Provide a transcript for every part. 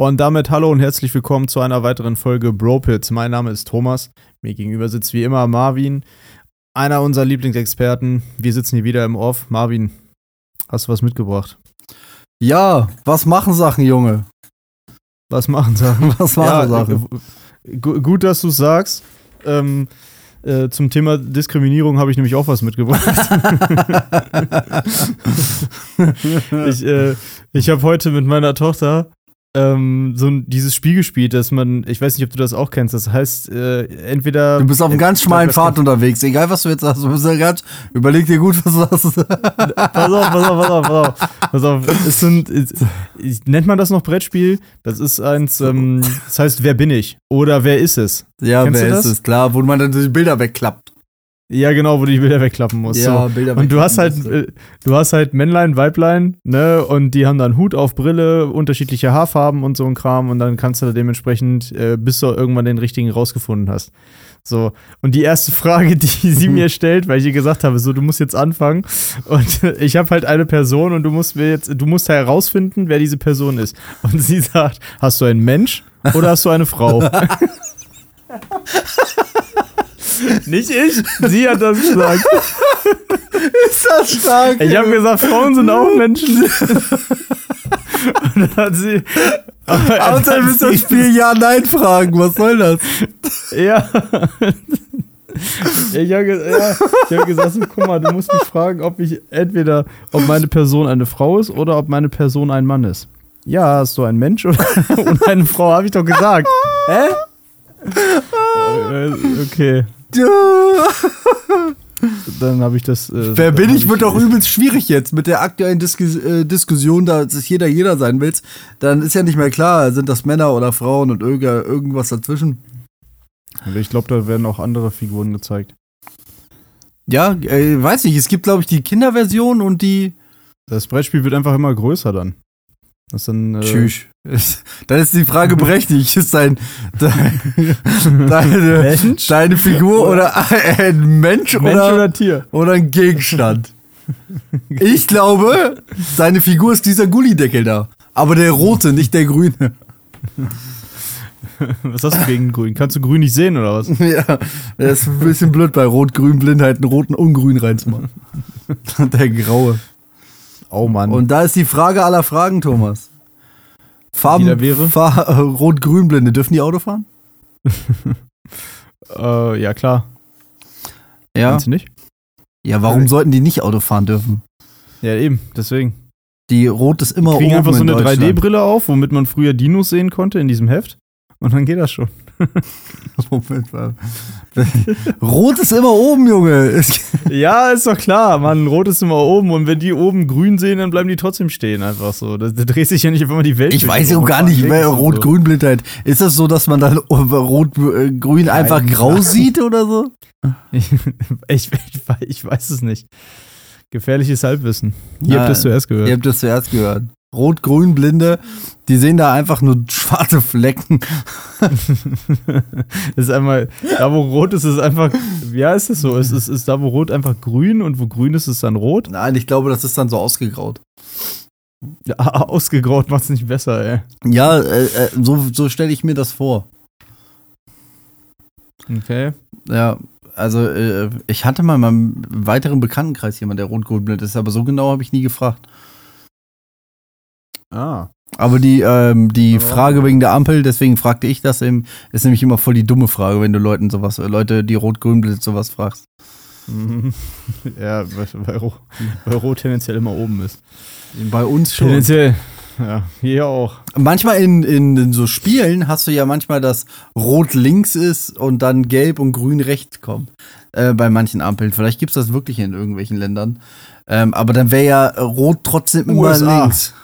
Und damit hallo und herzlich willkommen zu einer weiteren Folge Bropits. Mein Name ist Thomas. Mir gegenüber sitzt wie immer Marvin, einer unserer Lieblingsexperten. Wir sitzen hier wieder im Off. Marvin, hast du was mitgebracht? Ja, was machen Sachen, Junge? Was machen Sachen? Was machen Ja, Sachen? gu- gut, dass du es sagst. Ähm, äh, zum Thema Diskriminierung habe ich nämlich auch was mitgebracht. ich äh, ich habe heute mit meiner Tochter ähm, so ein, dieses Spiel gespielt, dass man, ich weiß nicht, ob du das auch kennst, das heißt, äh, entweder. Du bist auf einem ganz Äh, schmalen das- Pfad unterwegs. Egal, was du jetzt sagst, du bist ja ganz, überleg dir gut, was du sagst. Pass auf, pass auf, pass auf, pass auf. Pass auf. Es sind, es, nennt man das noch Brettspiel? Das ist eins, ähm, das heißt, wer bin ich? Oder wer ist es? Ja, Kennst wer ist es? Klar, wo man dann die Bilder wegklappt. Ja, genau, wo du die Bilder wegklappen musst. so. Bilder Und du hast halt, äh, du hast halt Männlein, Weiblein, ne, und die haben dann Hut auf, Brille, unterschiedliche Haarfarben und so ein Kram und dann kannst du da dementsprechend, äh, bis du irgendwann den richtigen rausgefunden hast. So, und die erste Frage, die sie mir stellt, weil ich ihr gesagt habe, so, du musst jetzt anfangen und ich habe halt eine Person und du musst mir jetzt, du musst herausfinden, wer diese Person ist. Und sie sagt, hast du einen Mensch oder hast du eine Frau? Nicht ich, sie hat das gesagt. Ist das stark? Ich habe gesagt, Frauen sind auch Menschen. Und dann hat sie. Aber Außerdem ist das Spiel Ja-Nein-Fragen. Was soll das? Ja. Ich habe ja, ich hab gesagt, so, guck mal, du musst mich fragen, ob ich entweder, ob meine Person eine Frau ist oder ob meine Person ein Mann ist. Ja, hast du ein Mensch oder und eine Frau, habe ich doch gesagt. Hä? Äh, Okay, dann habe ich das. Äh, Wer bin ich, wird doch übelst schwierig jetzt mit der aktuellen Diskus äh, Diskussion, da es jeder jeder sein willst. Dann ist ja nicht mehr klar, sind das Männer oder Frauen und irg irgendwas dazwischen. Ich glaube, da werden auch andere Figuren gezeigt. Ja, äh, weiß nicht. Es gibt, glaube ich, die Kinderversion und die. Das Brettspiel wird einfach immer größer dann. Das ist dann. Äh, Tschüss. Dann ist die Frage berechtigt. Ist dein, dein, deine, Mensch? deine Figur oder ein Mensch, Mensch oder, oder Tier? oder ein Gegenstand? Ich glaube, deine Figur ist dieser Gullideckel da. Aber der rote, nicht der grüne. Was hast du gegen Grün? Kannst du Grün nicht sehen oder was? Ja, das ist ein bisschen blöd bei Rot-Grün-Blindheit einen roten und grün reinzumachen. Der graue. Oh Mann. Und da ist die Frage aller Fragen, Thomas. Farben, wäre? Fahr, äh, Rot-Grün-Blinde, dürfen die Auto fahren? äh, ja, klar. Ja. Kannst du nicht? Ja, warum sollten die nicht Auto fahren dürfen? Ja, eben. Deswegen. Die Rot ist immer Die kriegen oben einfach so in eine Deutschland. 3D-Brille auf, womit man früher Dinos sehen konnte in diesem Heft. Und dann geht das schon. Moment mal. Rot ist immer oben, Junge. Es- ja, ist doch klar, Mann. Rot ist immer oben und wenn die oben grün sehen, dann bleiben die trotzdem stehen. Einfach so. Da, da dreht sich ja nicht immer die Welt. Ich weiß ja auch gar nicht, wer so. Rot-Grün-Blindheit. Ist das so, dass man dann Rot-Grün einfach grau sieht oder so? Ich, ich, ich, wei- ich weiß es nicht. Gefährliches Halbwissen. Ihr habt Nein, das zuerst gehört. Ihr habt das zuerst gehört. Rot-Grün-Blinde, die sehen da einfach nur schwarze Flecken. Ist einmal, da wo rot ist, ist einfach, ja, ist es so? Es ist, ist da wo rot einfach grün und wo grün ist, ist dann rot? Nein, ich glaube, das ist dann so ausgegraut. Ja, ausgegraut macht es nicht besser, ey. Ja, äh, äh, so, so stelle ich mir das vor. Okay. Ja, also äh, ich hatte mal in meinem weiteren Bekanntenkreis jemand, der rot-grün-blind ist, aber so genau habe ich nie gefragt. Ah. Aber die, ähm, die Ja. Frage wegen der Ampel, deswegen fragte ich das eben, ist nämlich immer voll die dumme Frage, wenn du Leuten sowas, äh, Leute, die rot-grün blind sowas fragst. Mhm. Ja, weil, weil, weil Rot tendenziell immer oben ist. Bei uns Tendenziell. Ja, hier auch. Manchmal in, in, in so Spielen hast du ja manchmal, dass Rot links ist und dann Gelb und Grün rechts kommt. Äh, bei manchen Ampeln. Vielleicht gibt's das wirklich in irgendwelchen Ländern. Ähm, aber dann wäre ja Rot trotzdem immer USA. links.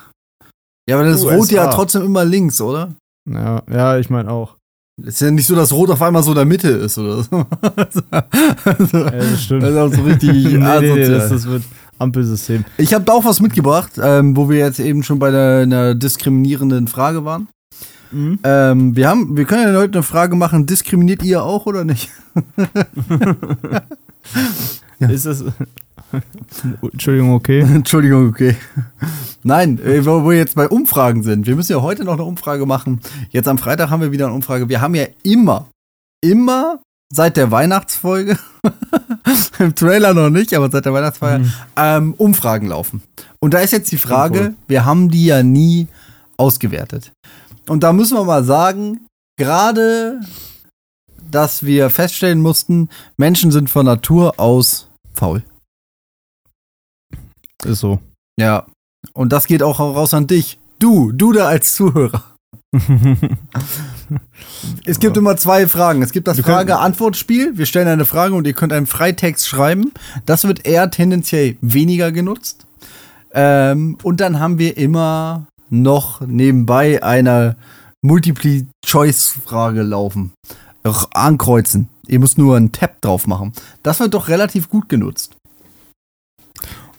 Ja, aber dann ist Rot USA. ja trotzdem immer links, oder? Ja, ja ich meine auch. Ist ja nicht so, dass Rot auf einmal so in der Mitte ist, oder so. also, Ja, das stimmt. das ist auch so richtig nee, nee, nee, das, das wird Ampelsystem. Ich habe da auch was mitgebracht, ähm, wo wir jetzt eben schon bei der, einer diskriminierenden Frage waren. Mhm. Ähm, wir haben, wir können ja heute eine Frage machen, diskriminiert ihr auch oder nicht? Ja. Ist das. Entschuldigung, okay. Entschuldigung, okay. Nein, äh, wo wir jetzt bei Umfragen sind. Wir müssen ja heute noch eine Umfrage machen. Jetzt am Freitag haben wir wieder eine Umfrage. Wir haben ja immer, immer seit der Weihnachtsfolge, im Trailer noch nicht, aber seit der Weihnachtsfolge, mhm. ähm, Umfragen laufen. Und da ist jetzt die Frage, wir haben die ja nie ausgewertet. Und da müssen wir mal sagen, gerade, dass wir feststellen mussten, Menschen sind von Natur aus faul. Ist so. Ja. Und das geht auch raus an dich. Du, du da als Zuhörer. es gibt immer zwei Fragen. Es gibt das Frage-Antwort-Spiel. Wir stellen eine Frage und ihr könnt einen Freitext schreiben. Das wird eher tendenziell weniger genutzt. Ähm, und dann haben wir immer noch nebenbei eine Multiple-Choice-Frage laufen. Ankreuzen. Ihr müsst nur einen Tab drauf machen. Das wird doch relativ gut genutzt.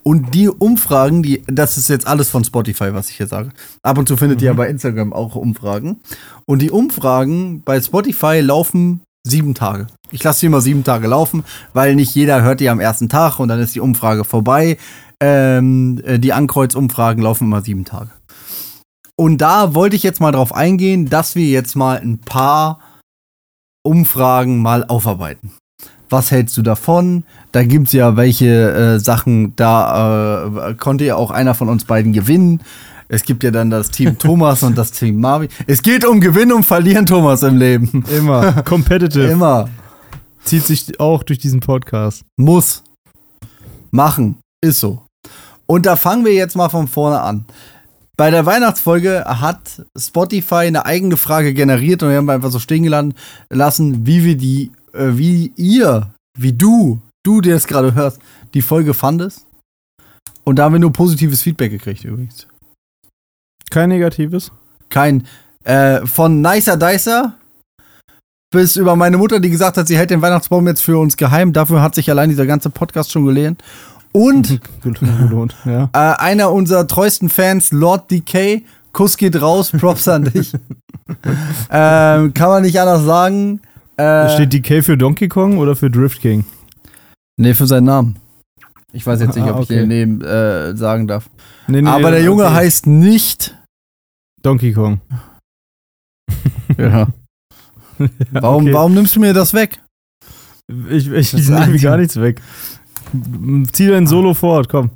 Und die Umfragen, die, das ist jetzt alles von Spotify, was ich hier sage. Ab und zu findet mhm. ihr ja bei Instagram auch Umfragen. Und die Umfragen bei Spotify laufen sieben Tage. Ich lasse sie immer sieben Tage laufen, weil nicht jeder hört die am ersten Tag und dann ist die Umfrage vorbei. Ähm, äh, die Ankreuzumfragen laufen immer sieben Tage. Und da wollte ich jetzt mal drauf eingehen, dass wir jetzt mal ein paar Umfragen mal aufarbeiten was hältst du davon? Da gibt es ja welche äh, Sachen, da äh, konnte ja auch einer von uns beiden gewinnen. Es gibt ja dann das Team Thomas und das Team Marvin. Es geht um Gewinnen und Verlieren, Thomas, im Leben. Immer. Competitive. Immer. Zieht sich auch durch diesen Podcast. Muss. Machen. Ist so. Und da fangen wir jetzt mal von vorne an. Bei der Weihnachtsfolge hat Spotify eine eigene Frage generiert und wir haben einfach so stehen gelassen, wie wir die wie ihr, wie du, du, der es gerade hörst, die Folge fandest. Und da haben wir nur positives Feedback gekriegt übrigens. Kein negatives? Kein. Äh, von Nicer Dicer bis über meine Mutter, die gesagt hat, sie hält den Weihnachtsbaum jetzt für uns geheim. Dafür hat sich allein dieser ganze Podcast schon gelehnt. Und gelohnt, ja. äh, einer unserer treuesten Fans, Lord Decay, Kuss geht raus, Props an dich. ähm, kann man nicht anders sagen. Äh, Steht DK für Donkey Kong oder für Drift King? Nee, für seinen Namen. Ich weiß jetzt nicht, ob ah, okay. ich den Namen äh, sagen darf. Nee, nee, Aber der Junge okay. heißt nicht Donkey Kong. ja. Warum, okay. warum nimmst du mir das weg? Ich, ich, ich nehme gar nichts weg. Zieh dein Solo fort, komm.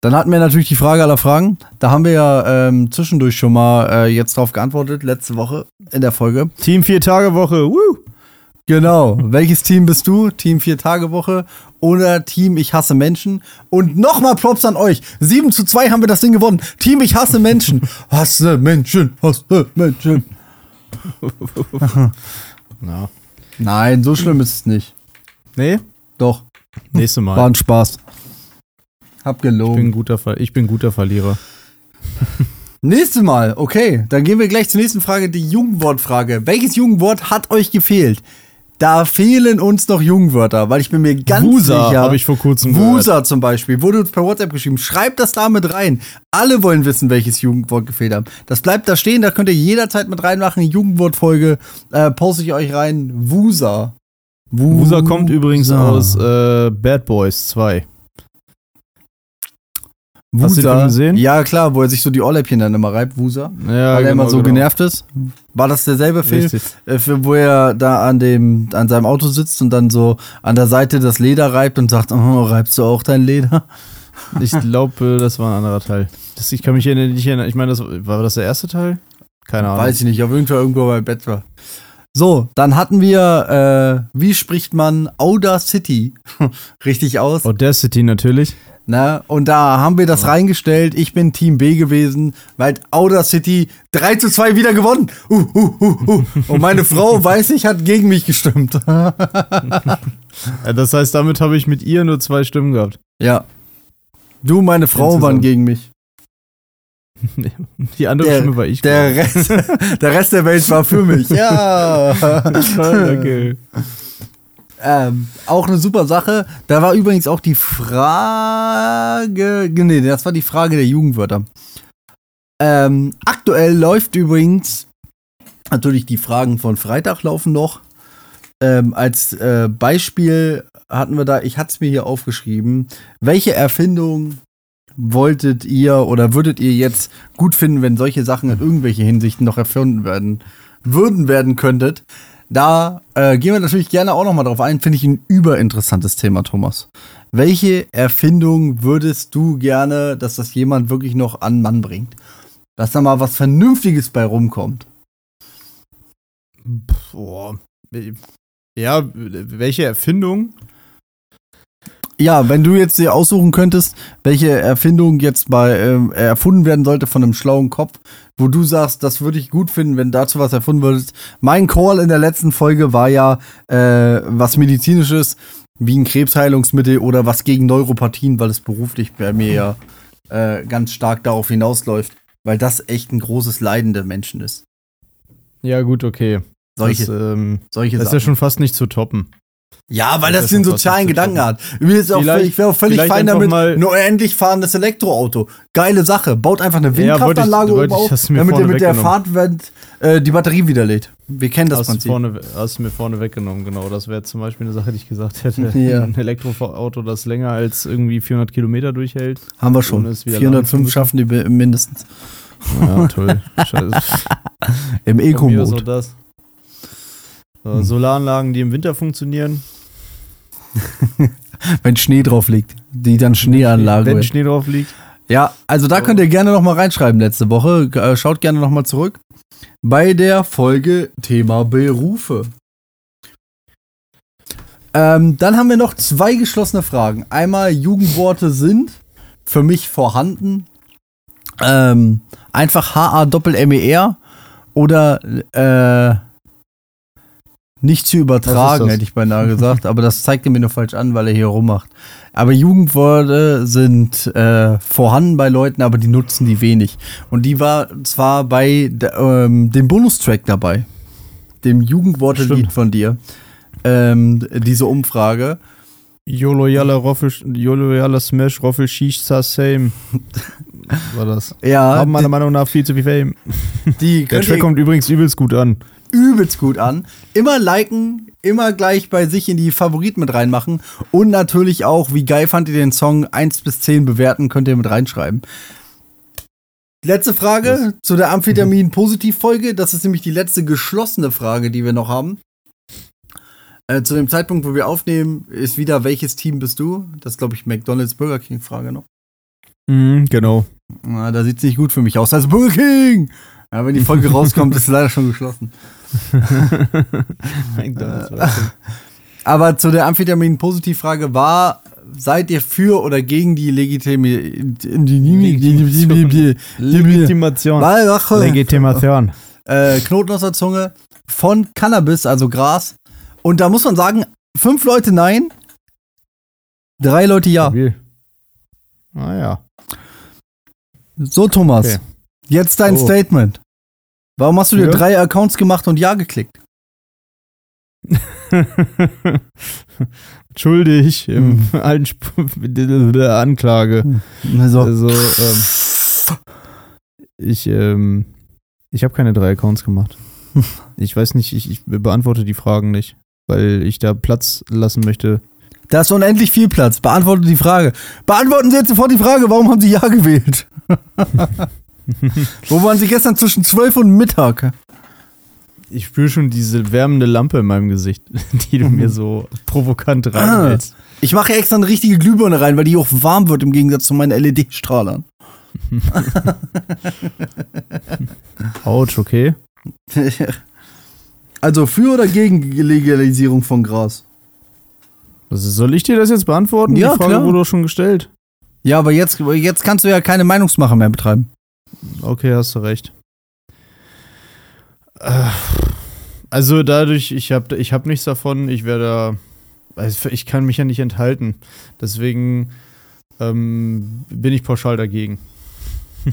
Dann hatten wir natürlich die Frage aller Fragen. Da haben wir ja ähm, zwischendurch schon mal äh, jetzt drauf geantwortet, letzte Woche in der Folge. Team Vier-Tage-Woche, woo! Genau. Welches Team bist du? Team Vier-Tage-Woche oder Team Ich hasse Menschen? Und nochmal Props an euch. 7 zu 2 haben wir das Ding gewonnen. Team Ich hasse Menschen. hasse Menschen, hasse Menschen. no. Nein, so schlimm ist es nicht. Nee? Doch. Nächstes Mal. War ein Spaß. Hab gelogen. Ich bin guter, Ver ich bin guter Verlierer. Nächstes Mal, okay. Dann gehen wir gleich zur nächsten Frage, die Jugendwortfrage. Welches Jugendwort hat euch gefehlt? Da fehlen uns noch Jugendwörter, weil ich bin mir ganz Wusa sicher. habe ich vor kurzem Wusa gehört. zum Beispiel, wurde uns per WhatsApp geschrieben. Schreibt das da mit rein. Alle wollen wissen, welches Jugendwort gefehlt hat. Das bleibt da stehen, da könnt ihr jederzeit mit reinmachen. Jugendwortfolge äh, poste ich euch rein. Wusa. Wusa, Wusa kommt übrigens aus äh, Bad Boys 2. Wusa. Hast du den gesehen? Ja, klar, wo er sich so die Ohrläppchen dann immer reibt, Wusa. Ja, weil genau, er immer so genau. genervt ist. War das derselbe Film, äh, wo er da an dem an seinem Auto sitzt und dann so an der Seite das Leder reibt und sagt, oh, reibst du auch dein Leder? Ich glaube, das war ein anderer Teil. Das, ich kann mich nicht erinnern. Ich meine, das, war das der erste Teil? Keine Ahnung. Weiß ich nicht. Auf jeden Fall irgendwo bei Bett war. So, dann hatten wir, äh, wie spricht man Audacity richtig aus? Audacity natürlich. Na, und da haben wir das ja. reingestellt. Ich bin Team B gewesen, weil Audacity 3 zu 2 wieder gewonnen. Uh, uh, uh, uh. Und meine Frau, weiß ich, hat gegen mich gestimmt. ja, das heißt, damit habe ich mit ihr nur zwei Stimmen gehabt. Ja. Du, meine Frau waren gegen mich. Die andere der, Stimme war ich. Der Rest, der Rest der Welt war für mich. Ja. okay. Ähm, auch eine super Sache. Da war übrigens auch die Frage. Nee, das war die Frage der Jugendwörter. Ähm, aktuell läuft übrigens natürlich die Fragen von Freitag laufen noch. Ähm, als äh, Beispiel hatten wir da, ich hatte es mir hier aufgeschrieben, welche Erfindung wolltet ihr oder würdet ihr jetzt gut finden, wenn solche Sachen in irgendwelche Hinsichten noch erfunden werden, würden werden könntet? Da äh, gehen wir natürlich gerne auch noch mal drauf ein. Finde ich ein überinteressantes Thema, Thomas. Welche Erfindung würdest du gerne, dass das jemand wirklich noch an Mann bringt? Dass da mal was Vernünftiges bei rumkommt. Boah. Ja, welche Erfindung? Ja, wenn du jetzt dir aussuchen könntest, welche Erfindung jetzt bei äh, erfunden werden sollte von einem schlauen Kopf, wo du sagst, das würde ich gut finden, wenn dazu was erfunden würdest. Mein Call in der letzten Folge war ja äh, was medizinisches, wie ein Krebsheilungsmittel oder was gegen Neuropathien, weil es beruflich bei mir ja äh, ganz stark darauf hinausläuft, weil das echt ein großes Leiden der Menschen ist. Ja, gut, okay. Solche, das, ähm, solche das ist ja schon fast nicht zu toppen. Ja, weil das, Das den sozialen Gedanken hat. Ich völlig, wäre auch völlig fein damit. mal- Nur endlich fahrendes Elektroauto. Geile Sache. Baut einfach eine Ja, Windkraftanlage wollte oben ich- auf, damit ihr mit der. Fahrtwand äh, die Batterie wieder lädt. Wir kennen das hast, du Prinzip. vorne, hast du mir vorne weggenommen, genau. Das wäre zum Beispiel eine Sache, die ich gesagt hätte. Ja. Ein Elektroauto, das länger als irgendwie 400 Kilometer durchhält. Haben wir schon. Ohne es wieder laden zu 405 müssen. schaffen die mindestens. Ja, toll. Scheiße. Im Eco-Mode. Solaranlagen, die im Winter funktionieren. Wenn Schnee drauf liegt. Die dann Schneeanlage. Wenn wird. Schnee drauf liegt. Ja, also da So. könnt ihr gerne noch mal reinschreiben letzte Woche. Äh, Schaut gerne noch mal zurück. Bei der Folge Thema Berufe. Ähm, dann haben wir noch zwei geschlossene Fragen. Einmal Jugendworte sind für mich vorhanden. Ähm, einfach H-A-Doppel-M-E-R oder äh, nicht zu übertragen, hätte ich beinahe gesagt. aber das zeigt er mir nur falsch an, weil er hier rummacht. Aber Jugendworte sind äh, vorhanden bei Leuten, aber die nutzen die wenig. Und die war zwar bei ähm, dem Bonustrack dabei, dem Jugendworte-Lied Stimmt. von dir, ähm, diese Umfrage. Joloyala Roffel, Joloyala Smash, Roffel Shish Sa Same. War das. Ja, Haben meiner Meinung nach viel zu viel Fame. die, Der Track kommt übrigens übelst gut an. Übelst gut an. Immer liken, immer gleich bei sich in die Favoriten mit reinmachen. Und natürlich auch, wie geil fand ihr den Song 1 bis 10 bewerten, könnt ihr mit reinschreiben. Letzte Frage zu der Amphetamin-Positiv-Folge. Das ist nämlich die letzte geschlossene Frage, die wir noch haben. Äh, zu dem Zeitpunkt, wo wir aufnehmen, ist wieder, welches Team bist du? Das ist, glaube ich, McDonalds Burger King-Frage noch. Mhm, genau. Na, da sieht es nicht gut für mich aus. Also Burger King! Ja, wenn die Folge rauskommt, ist es leider schon geschlossen. McDonald's das. Aber zu der Amphetamin-Positiv-Frage war, seid ihr für oder gegen die Legitimation. Legitimation. äh, Knoten aus der Zunge von Cannabis, also Gras. Und da muss man sagen, fünf Leute nein, drei Leute ja. Stabil. Ah ja. So, Thomas, Okay. jetzt dein Oh. Statement. Warum hast du dir Ja. drei Accounts gemacht und ja geklickt? Schuldig im alten Sp der Anklage. Also, Also, ähm, ich, ähm, ich habe keine drei Accounts gemacht. Ich weiß nicht, ich, ich beantworte die Fragen nicht, weil ich da Platz lassen möchte. da ist unendlich viel Platz. Beantworte die Frage. Beantworten Sie jetzt sofort die Frage, warum haben Sie ja gewählt? Wo waren Sie gestern zwischen 12 und Mittag? Ich spüre schon diese wärmende Lampe in meinem Gesicht, die du mir so provokant reinhältst. Ich mache ja extra eine richtige Glühbirne rein, weil die auch warm wird im Gegensatz zu meinen LED-Strahlern. Autsch, okay. also für oder gegen Legalisierung von Gras? Also soll ich dir das jetzt beantworten? Ja, die Frage klar. wurde doch schon gestellt. Ja, aber jetzt, jetzt kannst du ja keine Meinungsmache mehr betreiben. Okay, hast du recht. Äh, Also dadurch, ich habe ich hab nichts davon, ich werde also ich kann mich ja nicht enthalten. Deswegen ähm, bin ich pauschal dagegen.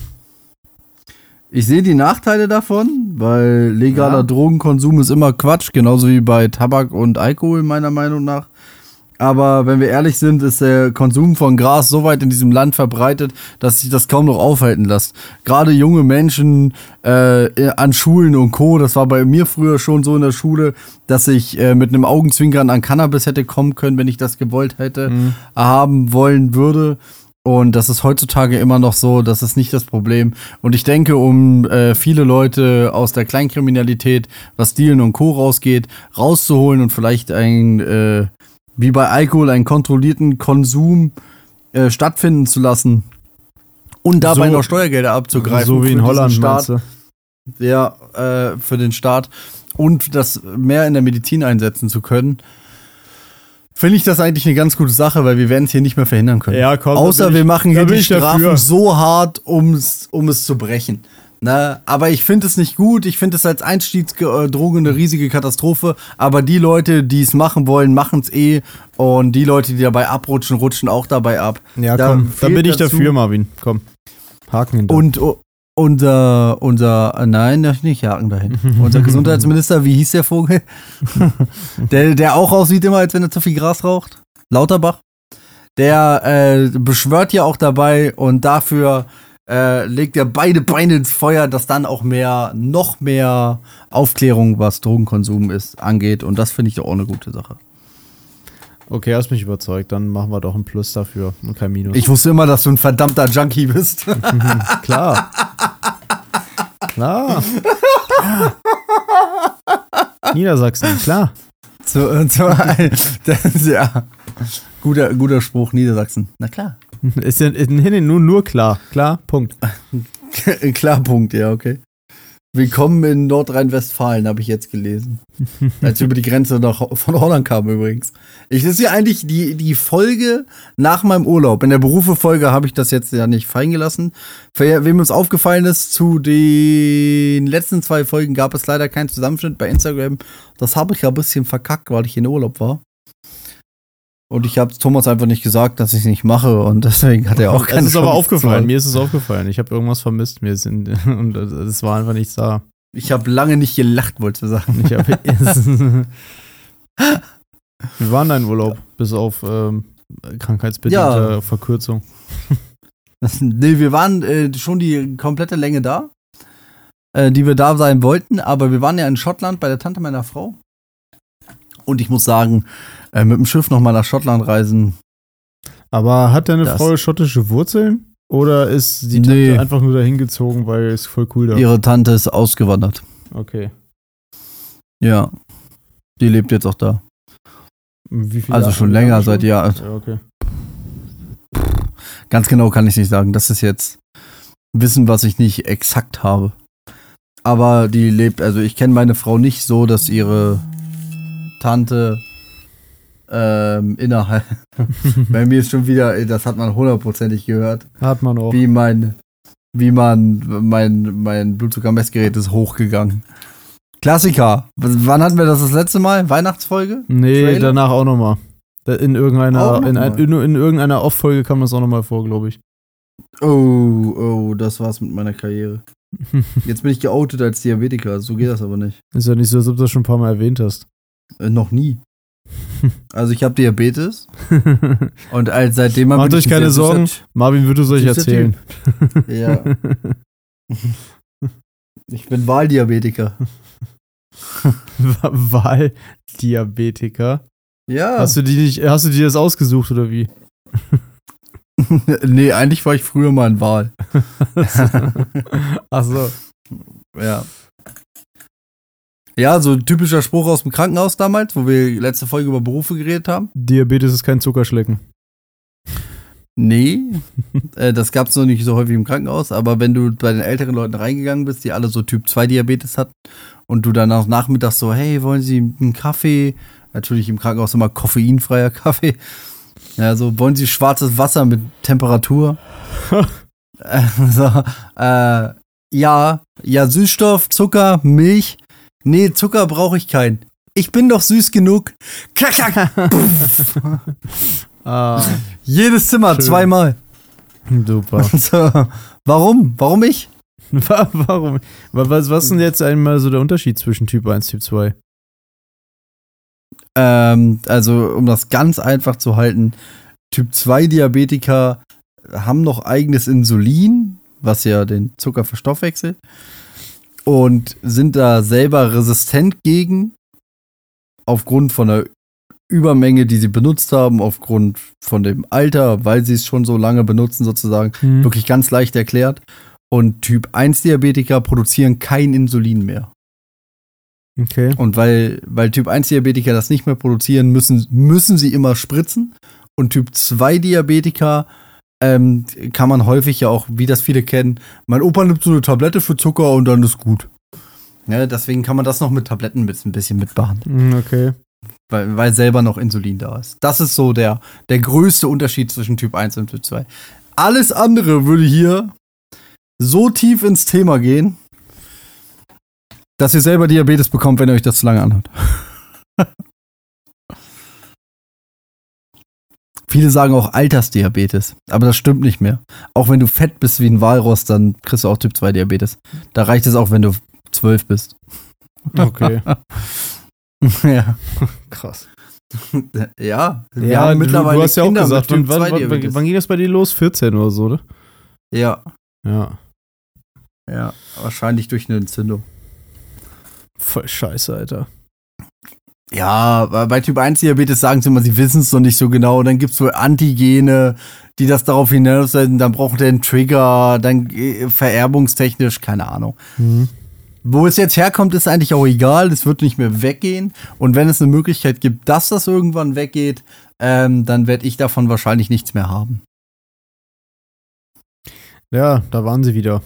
Ich sehe die Nachteile davon, weil legaler Ja. Drogenkonsum ist immer Quatsch, genauso wie bei Tabak und Alkohol meiner Meinung nach. Aber wenn wir ehrlich sind, ist der Konsum von Gras so weit in diesem Land verbreitet, dass sich das kaum noch aufhalten lässt. Gerade junge Menschen äh, an Schulen und Co., das war bei mir früher schon so in der Schule, dass ich äh, mit einem Augenzwinkern an Cannabis hätte kommen können, wenn ich das gewollt hätte, Mhm. haben wollen würde. Und das ist heutzutage immer noch so, das ist nicht das Problem. Und ich denke, um äh, viele Leute aus der Kleinkriminalität, was Dealen und Co. rausgeht, rauszuholen und vielleicht ein, äh, wie bei Alkohol, einen kontrollierten Konsum äh, stattfinden zu lassen und dabei So- noch Steuergelder abzugreifen. so wie in Holland, Staat, ja, äh, für den Staat und das mehr in der Medizin einsetzen zu können, finde ich das eigentlich eine ganz gute Sache, weil wir werden es hier nicht mehr verhindern können. Ja, komm, Außer wir machen hier die ich dafür. Strafen so hart, um's, um es zu brechen. Na, aber ich finde es nicht gut. Ich finde es als Einstiegsdroge eine riesige Katastrophe. Aber die Leute, die es machen wollen, machen es eh. Und die Leute, die dabei abrutschen, rutschen auch dabei ab. Ja, Da komm, da fehlt bin ich dazu- dafür, Marvin. Komm. Haken hinter. Und uh, unser, unser, nein, nicht Haken dahin. unser Gesundheitsminister, wie hieß der Vogel? der, der auch aussieht immer, als wenn er zu viel Gras raucht. Lauterbach. Der äh, beschwört ja auch dabei und dafür äh, legt er beide Beine ins Feuer, dass dann auch mehr, noch mehr Aufklärung, was Drogenkonsum ist, angeht. Und das finde ich doch auch eine gute Sache. okay, hast mich überzeugt. Dann machen wir doch ein Plus dafür und kein Minus. Ich wusste immer, dass du ein verdammter Junkie bist. Klar. klar. klar. Niedersachsen, klar. Zu, zu ein, das, ja. Guter, guter Spruch, Niedersachsen. Na klar. Ist ja nur, nur klar. Klar, Punkt. klar, Punkt, ja, okay. Willkommen in Nordrhein-Westfalen, habe ich jetzt gelesen. Als wir über die Grenze nach, von Holland kamen übrigens. Ich, das ist ja eigentlich die, die Folge nach meinem Urlaub. In der Berufe-Folge habe ich das jetzt ja nicht fallen gelassen. Für wem uns aufgefallen ist, zu den letzten zwei Folgen gab es leider keinen Zusammenschnitt bei Instagram. Das habe ich ja ein bisschen verkackt, weil ich in Urlaub war. Und ich habe Thomas einfach nicht gesagt, dass ich es nicht mache und deswegen hat er auch keine Es ist aber Chance aufgefallen. zu- Mir ist es aufgefallen. Ich habe irgendwas vermisst. Mir sind und es war einfach nichts da. Ich habe lange nicht gelacht, wollte ich sagen. Ich hab, Wir waren da in Urlaub, bis auf ähm, krankheitsbedingte Ja. Verkürzung. nee, wir waren äh, schon die komplette Länge da, äh, die wir da sein wollten, aber wir waren ja in Schottland bei der Tante meiner Frau. Und ich muss sagen, äh, mit dem Schiff nochmal nach Schottland reisen, Aber hat deine Frau schottische Wurzeln? Oder ist die Tante Nee. einfach nur dahin gezogen, weil es voll cool da ihre Tante ist ausgewandert. Okay. Ja. Die lebt jetzt auch da. Also Jahre- schon länger, schon? seit Jahren. Ja, okay. Ganz genau kann ich nicht sagen. Das ist jetzt Wissen, was ich nicht exakt habe. Aber die lebt, also ich kenne meine Frau nicht so, dass ihre Tante ähm, innerhalb. Bei mir ist schon wieder, das hat man hundertprozentig gehört, Hat man auch. wie mein, wie man, mein, mein Blutzuckermessgerät ist hochgegangen. Klassiker. Wann hatten wir das das letzte Mal? Weihnachtsfolge? Nee, Trailer? danach auch nochmal. In irgendeiner, noch in, ein, in, in irgendeiner Off-Folge kam das auch nochmal vor, glaube ich. Oh, oh, das war's mit meiner Karriere. Jetzt bin ich geoutet als Diabetiker, so geht das aber nicht. Ist ja nicht so, als ob du das schon ein paar Mal erwähnt hast. Äh, noch nie. Also ich habe Diabetes und als seitdem Macht euch keine Sorgen. Marvin wird es euch erzählen. Ja, ich bin Wahldiabetiker. Wahldiabetiker. Ja. Hast du die nicht, hast du dir das ausgesucht oder wie? nee, eigentlich war ich früher mal ein Wahl. Ach so. Ja. Ja, so ein typischer Spruch aus dem Krankenhaus damals, wo wir letzte Folge über Berufe geredet haben. Diabetes ist kein Zuckerschlecken. Nee, äh, das gab's noch nicht so häufig im Krankenhaus, aber wenn du bei den älteren Leuten reingegangen bist, die alle so Typ 2 Diabetes hatten und du danach nachmittags so, hey, wollen Sie einen Kaffee? Natürlich im Krankenhaus immer koffeinfreier Kaffee. Ja, so, wollen Sie schwarzes Wasser mit Temperatur? so, äh, ja, ja, Süßstoff, Zucker, Milch. Nee, Zucker brauche ich keinen. Ich bin doch süß genug. Klack, klack. Ah, Jedes Zimmer Schön. zweimal. super. So, warum? Warum ich? Wa- Warum? Wa- Was, was ist denn jetzt einmal so der Unterschied zwischen Typ 1 und Typ 2? Ähm, also, um das ganz einfach zu halten, Typ 2 Diabetiker haben noch eigenes Insulin, was ja den Zucker verstoffwechselt, und sind da selber resistent gegen, aufgrund von einer Übermenge, die sie benutzt haben, aufgrund von dem Alter, weil sie es schon so lange benutzen, sozusagen, Mhm. wirklich ganz leicht erklärt. Und Typ 1 Diabetiker produzieren kein Insulin mehr. Okay. Und weil, weil Typ 1 Diabetiker das nicht mehr produzieren, müssen, müssen sie immer spritzen. Und Typ 2 Diabetiker ähm, kann man häufig ja auch, wie das viele kennen, mein Opa nimmt so eine Tablette für Zucker und dann ist gut. Ja, deswegen kann man das noch mit Tabletten mit, ein bisschen mitbehandeln, Mhm, Okay. weil, weil selber noch Insulin da ist. Das ist so der, der größte Unterschied zwischen Typ 1 und Typ 2. Alles andere würde hier so tief ins Thema gehen, dass ihr selber Diabetes bekommt, wenn ihr euch das zu lange anhört. Viele sagen auch Altersdiabetes, aber das stimmt nicht mehr. Auch wenn du fett bist wie ein Walross, dann kriegst du auch Typ 2 Diabetes. Da reicht es auch, wenn du 12 bist. Okay. ja. Krass. Ja, wir ja, haben mittlerweile du hast ja auch Kinder mit gesagt, wann, wann, 2 wann, Diabetes. wann ging das bei dir los? 14 oder so, ne? Ja, Ja. ja, wahrscheinlich durch eine Entzündung. Voll scheiße, Alter. Ja, bei- Typ 1 Diabetes sagen sie immer, sie wissen es noch nicht so genau. Dann gibt es wohl Antigene, die das darauf hinausweisen. Dann braucht er einen Trigger, dann äh, vererbungstechnisch, keine Ahnung. Mhm. Wo es jetzt herkommt, ist eigentlich auch egal. Es wird nicht mehr weggehen. Und wenn es eine Möglichkeit gibt, dass das irgendwann weggeht, ähm, dann werde ich davon wahrscheinlich nichts mehr haben. Ja, da waren sie wieder.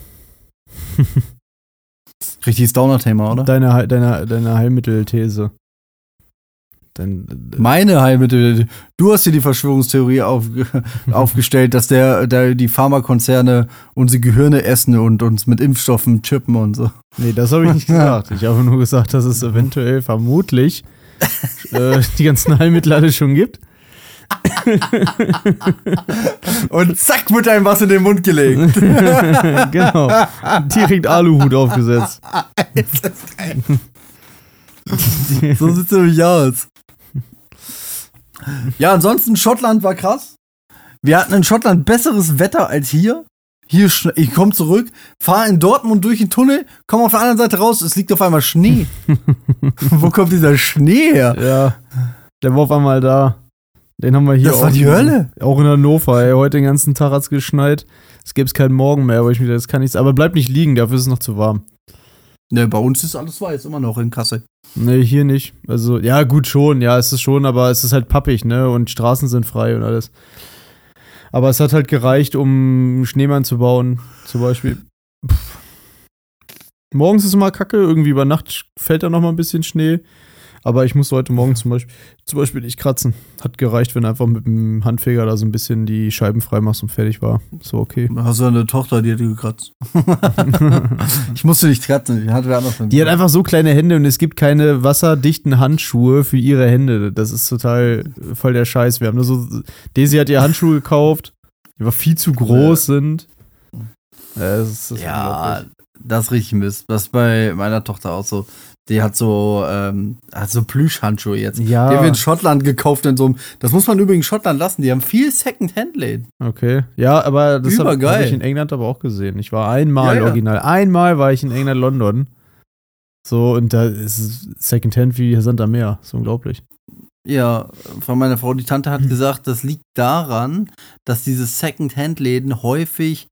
Richtiges Downer-Thema, oder? Deine, deine, deine Heilmittelthese. Dein, Meine Heilmittel. Du hast dir die Verschwörungstheorie aufge aufgestellt, dass der, der, die Pharmakonzerne unsere Gehirne essen und uns mit Impfstoffen chippen und so. nee, das habe ich nicht gesagt. Ich habe nur gesagt, dass es eventuell, vermutlich, äh, die ganzen Heilmittel alle schon gibt. Und zack, wird einem was in den Mund gelegt. genau. Direkt Aluhut aufgesetzt. so sieht's nämlich aus. Ja, ansonsten Schottland war krass. Wir hatten in Schottland besseres Wetter als hier. Hier, ich komme zurück, fahre in Dortmund durch den Tunnel, komme auf der anderen Seite raus, es liegt auf einmal Schnee. Wo kommt dieser Schnee her? Ja, der war auf einmal da. Den haben wir hier Das auch. war die Hölle. Auch in Hannover, ey. Heute den ganzen Tag hat's geschneit. Es gäbe keinen Morgen mehr, aber ich mir das kann nichts. Aber bleibt nicht liegen, dafür ist es noch zu warm. Ne, bei uns ist alles weiß, immer noch in Kassel. Nee, hier nicht. Also, ja, gut schon, ja, es ist schon, aber es ist halt pappig, ne? Und Straßen sind frei und alles. Aber es hat halt gereicht, um Schneemann zu bauen, zum Beispiel. Pff. Morgens ist immer kacke, irgendwie über Nacht fällt da noch mal ein bisschen Schnee. Aber ich muss heute Morgen zum Beispiel, zum Beispiel nicht kratzen. Hat gereicht, wenn du einfach mit dem Handfeger da so ein bisschen die Scheiben frei machst und fertig war. So okay. Hast du eine Tochter, die hat gekratzt. ich musste nicht kratzen, die hatte wer anders. Die hat einfach so kleine Hände und es gibt keine wasserdichten Handschuhe für ihre Hände. Das ist total voll der Scheiß. Wir haben nur so. Daisy hat ihr Handschuhe gekauft, die aber viel zu groß sind. Ja, das ist, das ist Ja, das ist richtig Mist. Das ist bei meiner Tochter auch so. Die hat so, ähm, hat so Plüschhandschuhe jetzt. Ja. Die haben wir in Schottland gekauft in so einem. Das muss man übrigens Schottland lassen. Die haben viel Second-Hand-Läden. Okay. Ja, aber das habe hab ich in England aber auch gesehen. Ich war einmal Ja, ja. original. Einmal war ich in England, London. So, und da ist es Secondhand wie Sand am Meer. ist unglaublich. Ja, von meiner Frau, die Tante hat gesagt, das liegt daran, dass diese Second-Hand-Läden häufig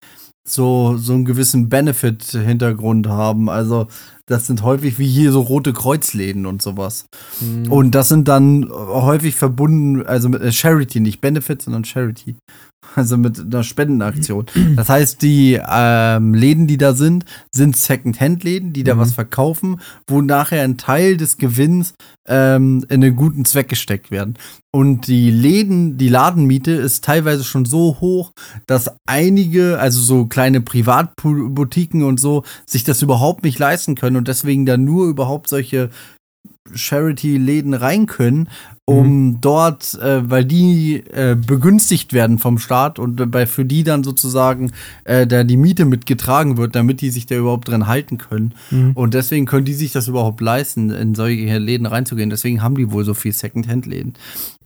so, so einen gewissen Benefit-Hintergrund haben. Also, das sind häufig wie hier so rote Kreuzläden und sowas. Mhm. Und das sind dann häufig verbunden, also mit äh, Charity, nicht Benefit, sondern Charity. Also mit einer Spendenaktion. Das heißt, die ähm, Läden, die da sind, sind Second-Hand-Läden, die da Mhm. was verkaufen, wo nachher ein Teil des Gewinns ähm, in einen guten Zweck gesteckt werden. Und die Läden, die Ladenmiete ist teilweise schon so hoch, dass einige, also so kleine Privatboutiquen und so, sich das überhaupt nicht leisten können und deswegen dann nur überhaupt solche Charity-Läden rein können, um dort, äh, weil die äh, begünstigt werden vom Staat und äh, bei, für die dann sozusagen äh, da die Miete mitgetragen wird, damit die sich da überhaupt drin halten können. Mhm. Und deswegen können die sich das überhaupt leisten, in solche Läden reinzugehen. Deswegen haben die wohl so viel Second-Hand-Läden.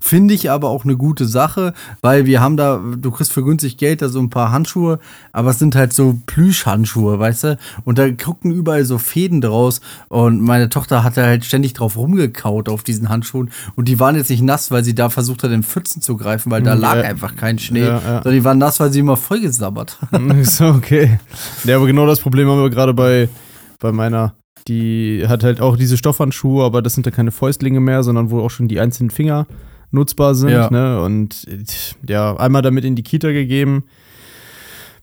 Finde ich aber auch eine gute Sache, weil wir haben da, du kriegst für günstig Geld da so ein paar Handschuhe, aber es sind halt so Plüschhandschuhe, weißt du? Und da gucken überall so Fäden draus und meine Tochter hat da halt ständig drauf rumgekaut auf diesen Handschuhen und die war waren jetzt nicht nass, weil sie da versucht hat, in Pfützen zu greifen, weil da Mhm, lag ja. einfach kein Schnee. Ja, ja. Sondern die waren nass, weil sie immer vollgesabbert hat. Ist okay. Ja, aber genau das Problem haben wir gerade bei, bei meiner. Die hat halt auch diese Stoffhandschuhe, aber das sind ja keine Fäustlinge mehr, sondern wo auch schon die einzelnen Finger nutzbar sind. Ja. Ne? Und ja, einmal damit in die Kita gegeben,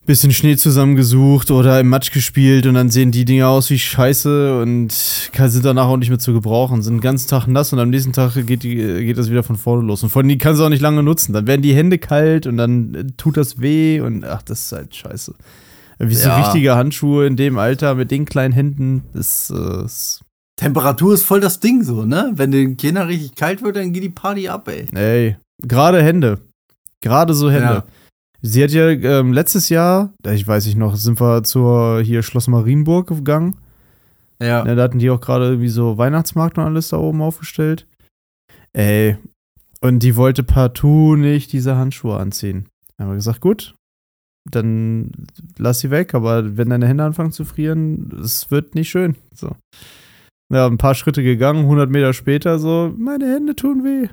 bisschen Schnee zusammengesucht oder im Matsch gespielt und dann sehen die Dinger aus wie Scheiße und sind danach auch nicht mehr zu gebrauchen. Sind den ganzen Tag nass und am nächsten Tag geht, die, geht das wieder von vorne los. Und von die kannst du auch nicht lange nutzen. Dann werden die Hände kalt und dann äh, tut das weh und ach, das ist halt scheiße. Wie so Ja. richtige Handschuhe in dem Alter mit den kleinen Händen, das äh, ist, Temperatur ist voll das Ding so, ne? Wenn den Kindern richtig kalt wird, dann geht die Party ab, ey. ey, gerade Hände. Gerade so Hände. Ja. Sie hat ja ähm, letztes Jahr, da ich weiß nicht noch, sind wir zur hier Schloss Marienburg gegangen. Ja. Ne, da hatten die auch gerade irgendwie so Weihnachtsmarkt und alles da oben aufgestellt. Ey. Und die wollte partout nicht diese Handschuhe anziehen. Dann haben wir gesagt, gut, dann lass sie weg, aber wenn deine Hände anfangen zu frieren, es wird nicht schön. So. Ja, ein paar Schritte gegangen, 100 Meter später so, meine Hände tun weh.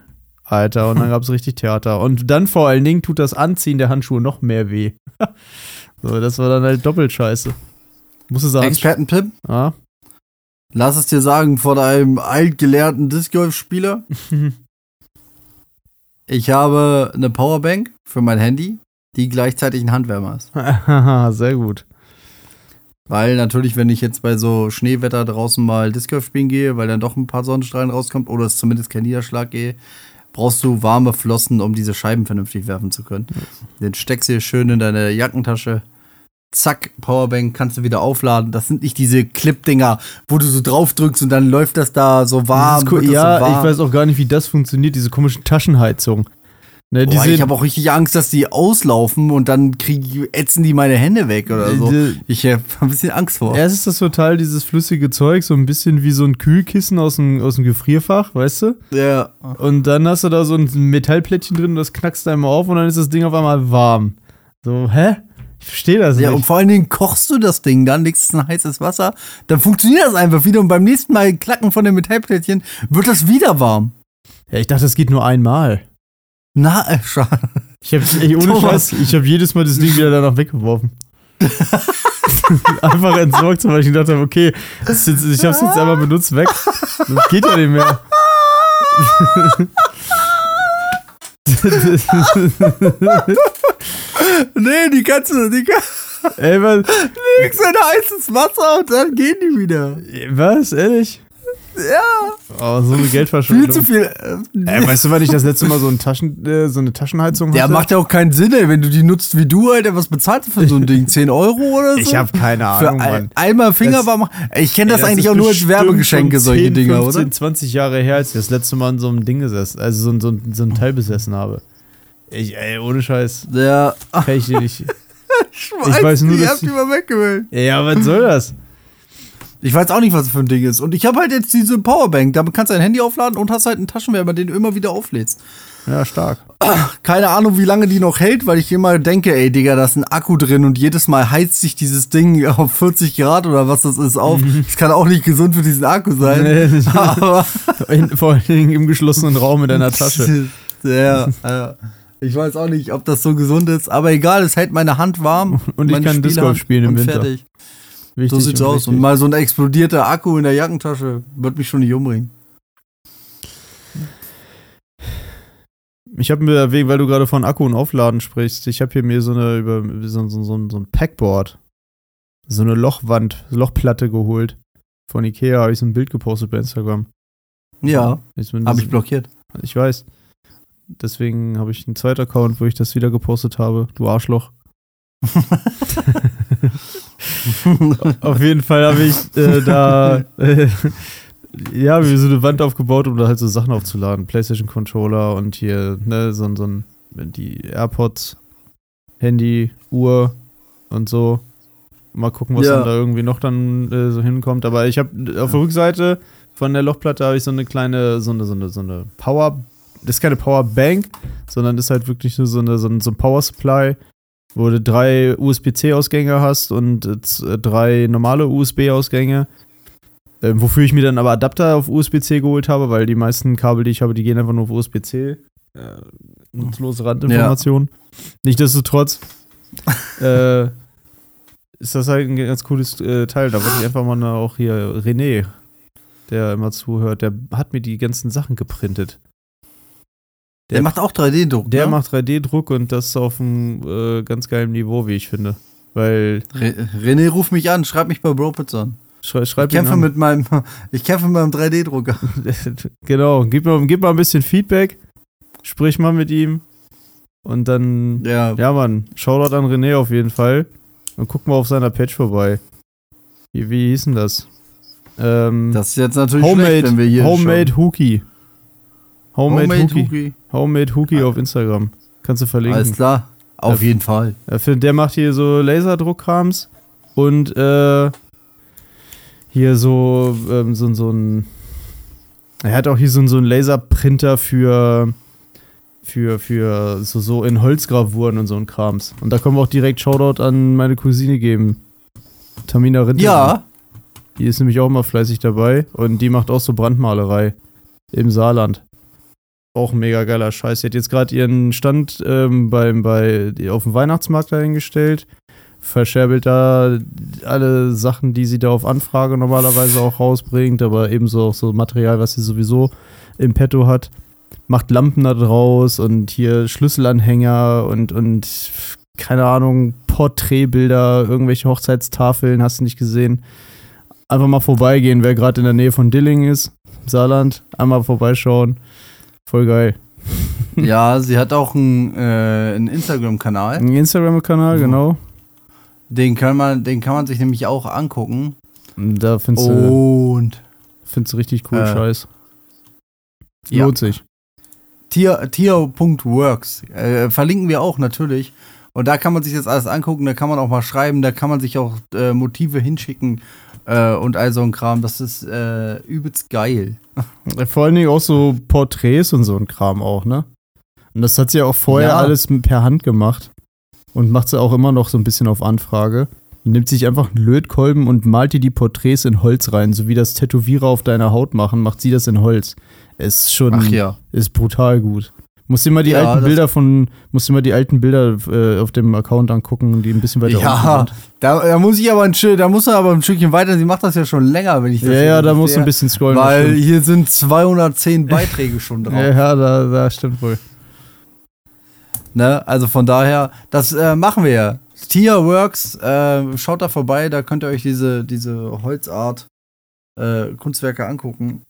Alter, und dann gab es richtig Theater. Und dann vor allen Dingen tut das Anziehen der Handschuhe noch mehr weh. so, das war dann halt doppelt scheiße. Musste sagen. Experten-Tipp, Ah. lass es dir sagen von einem altgelehrten Disc-Golf-Spieler. Ich habe eine Powerbank für mein Handy, die gleichzeitig ein Handwärmer ist. Sehr gut. Weil natürlich, wenn ich jetzt bei so Schneewetter draußen mal Disc Golf spielen gehe, weil dann doch ein paar Sonnenstrahlen rauskommt oder es zumindest kein Niederschlag gehe, brauchst du warme Flossen, um diese Scheiben vernünftig werfen zu können. Den steckst du hier schön in deine Jackentasche. Zack, Powerbank kannst du wieder aufladen. Das sind nicht diese Clip-Dinger, wo du so drauf drückst und dann läuft das da so warm. Das ja, so warm. ich weiß auch gar nicht, wie das funktioniert, diese komischen Taschenheizungen. Ne, Boah, ich habe auch richtig Angst, dass die auslaufen und dann krieg, ätzen die meine Hände weg oder so. die- Ich habe ein bisschen Angst vor. Erst ist das total dieses flüssige Zeug, so ein bisschen wie so ein Kühlkissen aus dem, aus dem Gefrierfach, weißt du? Ja. Und dann hast du da so ein Metallplättchen drin und das knackst du einmal auf und dann ist das Ding auf einmal warm. So, hä? Ich verstehe das Ja, und nicht. vor allen Dingen kochst du das Ding, dann legst es in heißes Wasser, dann funktioniert das einfach wieder und beim nächsten Mal klacken von dem Metallplättchen wird das wieder warm. Ja, ich dachte, das geht nur einmal. Na, äh, schade. Ich hab, ey, ohne Thomas. Scheiß, ich habe jedes Mal das Ding wieder danach weggeworfen. einfach entsorgt, weil ich gedacht habe, okay, jetzt, ich habe es jetzt einmal benutzt, weg. Das geht ja nicht mehr. Nee, die kannst du, die kannst Ey, was? legst in heißes Wasser und dann gehen die wieder. Was? Ehrlich? Ja, Oh, so eine viel Geldverschwendung. zu viel. äh, Ey, weißt du, wann ich das letzte Mal so, ein Taschen, äh, so eine Taschenheizung hatte? Der macht ja auch keinen Sinn, ey, wenn du die nutzt wie du, Alter. Was bezahlst du für so ein Ding? 10 Euro oder so? Ich habe keine Für Ahnung, ein, Mann. einmal Finger warm machen. Ich kenne das, Ey, eigentlich auch nur als Werbegeschenke, schon solche 10, Dinger, 15, oder? 20 Jahre her, als ich das letzte Mal in so einem Ding gesessen, also so, ein- so, ein- so ein Teil besessen habe. Ich, ey, ohne Scheiß. Ja. Kann ich dir nicht. Ich weiß nur, die dass die mal weggewählt. ja, was soll das? Ich weiß auch nicht, was das für ein Ding ist. Und ich habe halt jetzt diese Powerbank. Damit kannst du dein Handy aufladen und hast halt einen Taschenwärmer, den du immer wieder auflädst. Ja, stark. Keine Ahnung, wie lange die noch hält, weil ich immer denke, ey, Digga, da ist ein Akku drin und jedes Mal heizt sich dieses Ding auf 40 Grad oder was das ist auf. Das kann auch nicht gesund für diesen Akku sein. Nee. Aber In, vor allen Dingen im geschlossenen Raum in deiner Tasche. ja, ja. Ich weiß auch nicht, ob das so gesund ist, aber egal, es hält meine Hand warm. Und ich kann Disc Spielhand Golf spielen im Winter. Fertig. Wichtig So sieht's und aus. wichtig. Und mal so ein explodierter Akku in der Jackentasche wird mich schon nicht umbringen. Ich habe mir, wegen, weil du gerade von Akku und Aufladen sprichst, ich habe hier mir so eine über so, so, so, so ein Packboard, so eine Lochwand, Lochplatte geholt. Von Ikea habe ich so ein Bild gepostet bei Instagram. Ja, habe ich blockiert. ich weiß. Deswegen habe ich einen zweiten Account, wo ich das wieder gepostet habe. Du Arschloch. Auf jeden Fall habe ich äh, da äh, ja, wie so eine Wand aufgebaut, um da halt so Sachen aufzuladen. PlayStation Controller und hier, ne, so, ein- so ein, die AirPods, Handy, Uhr und so. Mal gucken, was Ja. dann da irgendwie noch dann äh, so hinkommt. Aber ich habe auf der Rückseite von der Lochplatte habe ich so eine kleine, so eine, so eine, so eine Power, das ist keine Powerbank, sondern ist halt wirklich nur so, eine, so ein, so ein Power Supply, wo du drei USB-C-Ausgänge hast und äh, äh, drei normale USB-Ausgänge. Ähm, wofür ich mir dann aber Adapter auf USB-C geholt habe, weil die meisten Kabel, die ich habe, die gehen einfach nur auf USB-C. Äh, nutzlose Randinformation. Nichtsdestotrotz äh, ist das halt ein ganz cooles äh, Teil. Da wollte ich einfach mal auch hier René, der immer zuhört, der hat mir die ganzen Sachen geprintet. Der, macht auch 3D-Druck. Der ne? macht 3D-Druck und das auf einem äh, ganz geilen Niveau, wie ich finde. Weil. Re René, ruf mich an, schreib mich bei Bropits an. Schrei, ich kämpfe mit meinem, ich kämpfe mit meinem 3D-Drucker. genau, gib mal, gib mal ein bisschen Feedback, sprich mal mit ihm und dann, ja, ja Mann, Shoutout an René auf jeden Fall und guck mal auf seiner Page vorbei. Wie, wie hieß denn das? Ähm, das ist jetzt natürlich Homemade, schlecht, wenn wir hier Homemade Hookie. Homemade, Homemade Hookie. Homemade Hookie ah. auf Instagram. Kannst du verlinken. Alles klar, auf der, jeden Fall. Der, der macht hier so Laserdruckkrams und äh, hier so, ähm, so, so ein. Er hat auch hier so, so einen Laserprinter für, für, für so, so in Holzgravuren und so ein Krams. Und da können wir auch direkt Shoutout an meine Cousine geben. Tamina Rinder. Ja. Die ist nämlich auch immer fleißig dabei und die macht auch so Brandmalerei im Saarland. Auch mega geiler Scheiß. Sie hat jetzt gerade ihren Stand ähm, beim, bei, auf dem Weihnachtsmarkt dahingestellt verscherbelt da alle Sachen, die sie da auf Anfrage normalerweise auch rausbringt, aber ebenso auch so Material, was sie sowieso im Petto hat. Macht Lampen da draus und hier Schlüsselanhänger und, und keine Ahnung, Porträtbilder, irgendwelche Hochzeitstafeln, hast du nicht gesehen. Einfach mal vorbeigehen, wer gerade in der Nähe von Dilling ist, Saarland, einmal vorbeischauen. Voll geil. Ja, sie hat auch einen, äh, einen Instagram-Kanal. Einen Instagram-Kanal, genau. Den kann man, den kann man sich nämlich auch angucken. Da findest du. Und. Findest du richtig cool, äh, Scheiß. Ja. Lohnt sich. Tier.works. Äh, verlinken wir auch natürlich. Und da kann man sich das alles angucken, da kann man auch mal schreiben, da kann man sich auch äh, Motive hinschicken äh, und all so ein Kram. Das ist äh, übelst geil. Vor allen Dingen auch so Porträts und so ein Kram auch, ne? Und das hat sie ja auch vorher ja. alles per Hand gemacht und macht sie auch immer noch so ein bisschen auf Anfrage. Nimmt sich einfach einen Lötkolben und malt dir die Porträts in Holz rein, so wie das Tätowierer auf deiner Haut machen, macht sie das in Holz. Ist schon, Ach ja. ist brutal gut. Musst dir mal die ja, alten Bilder von, musst dir mal die alten Bilder äh, auf dem Account angucken, die ein bisschen weiter ja, unten sind. Da, da muss ich aber ein da muss er aber ein Stückchen weiter. Sie macht das ja schon länger, wenn ich das Ja, ja, da musst du ein bisschen scrollen. Weil hier sind 210 Beiträge schon drauf. Ja, da, da stimmt wohl. Ne? Also von daher, das äh, machen wir ja. Tia Works, äh, schaut da vorbei, da könnt ihr euch diese, diese Holzart äh, Kunstwerke angucken.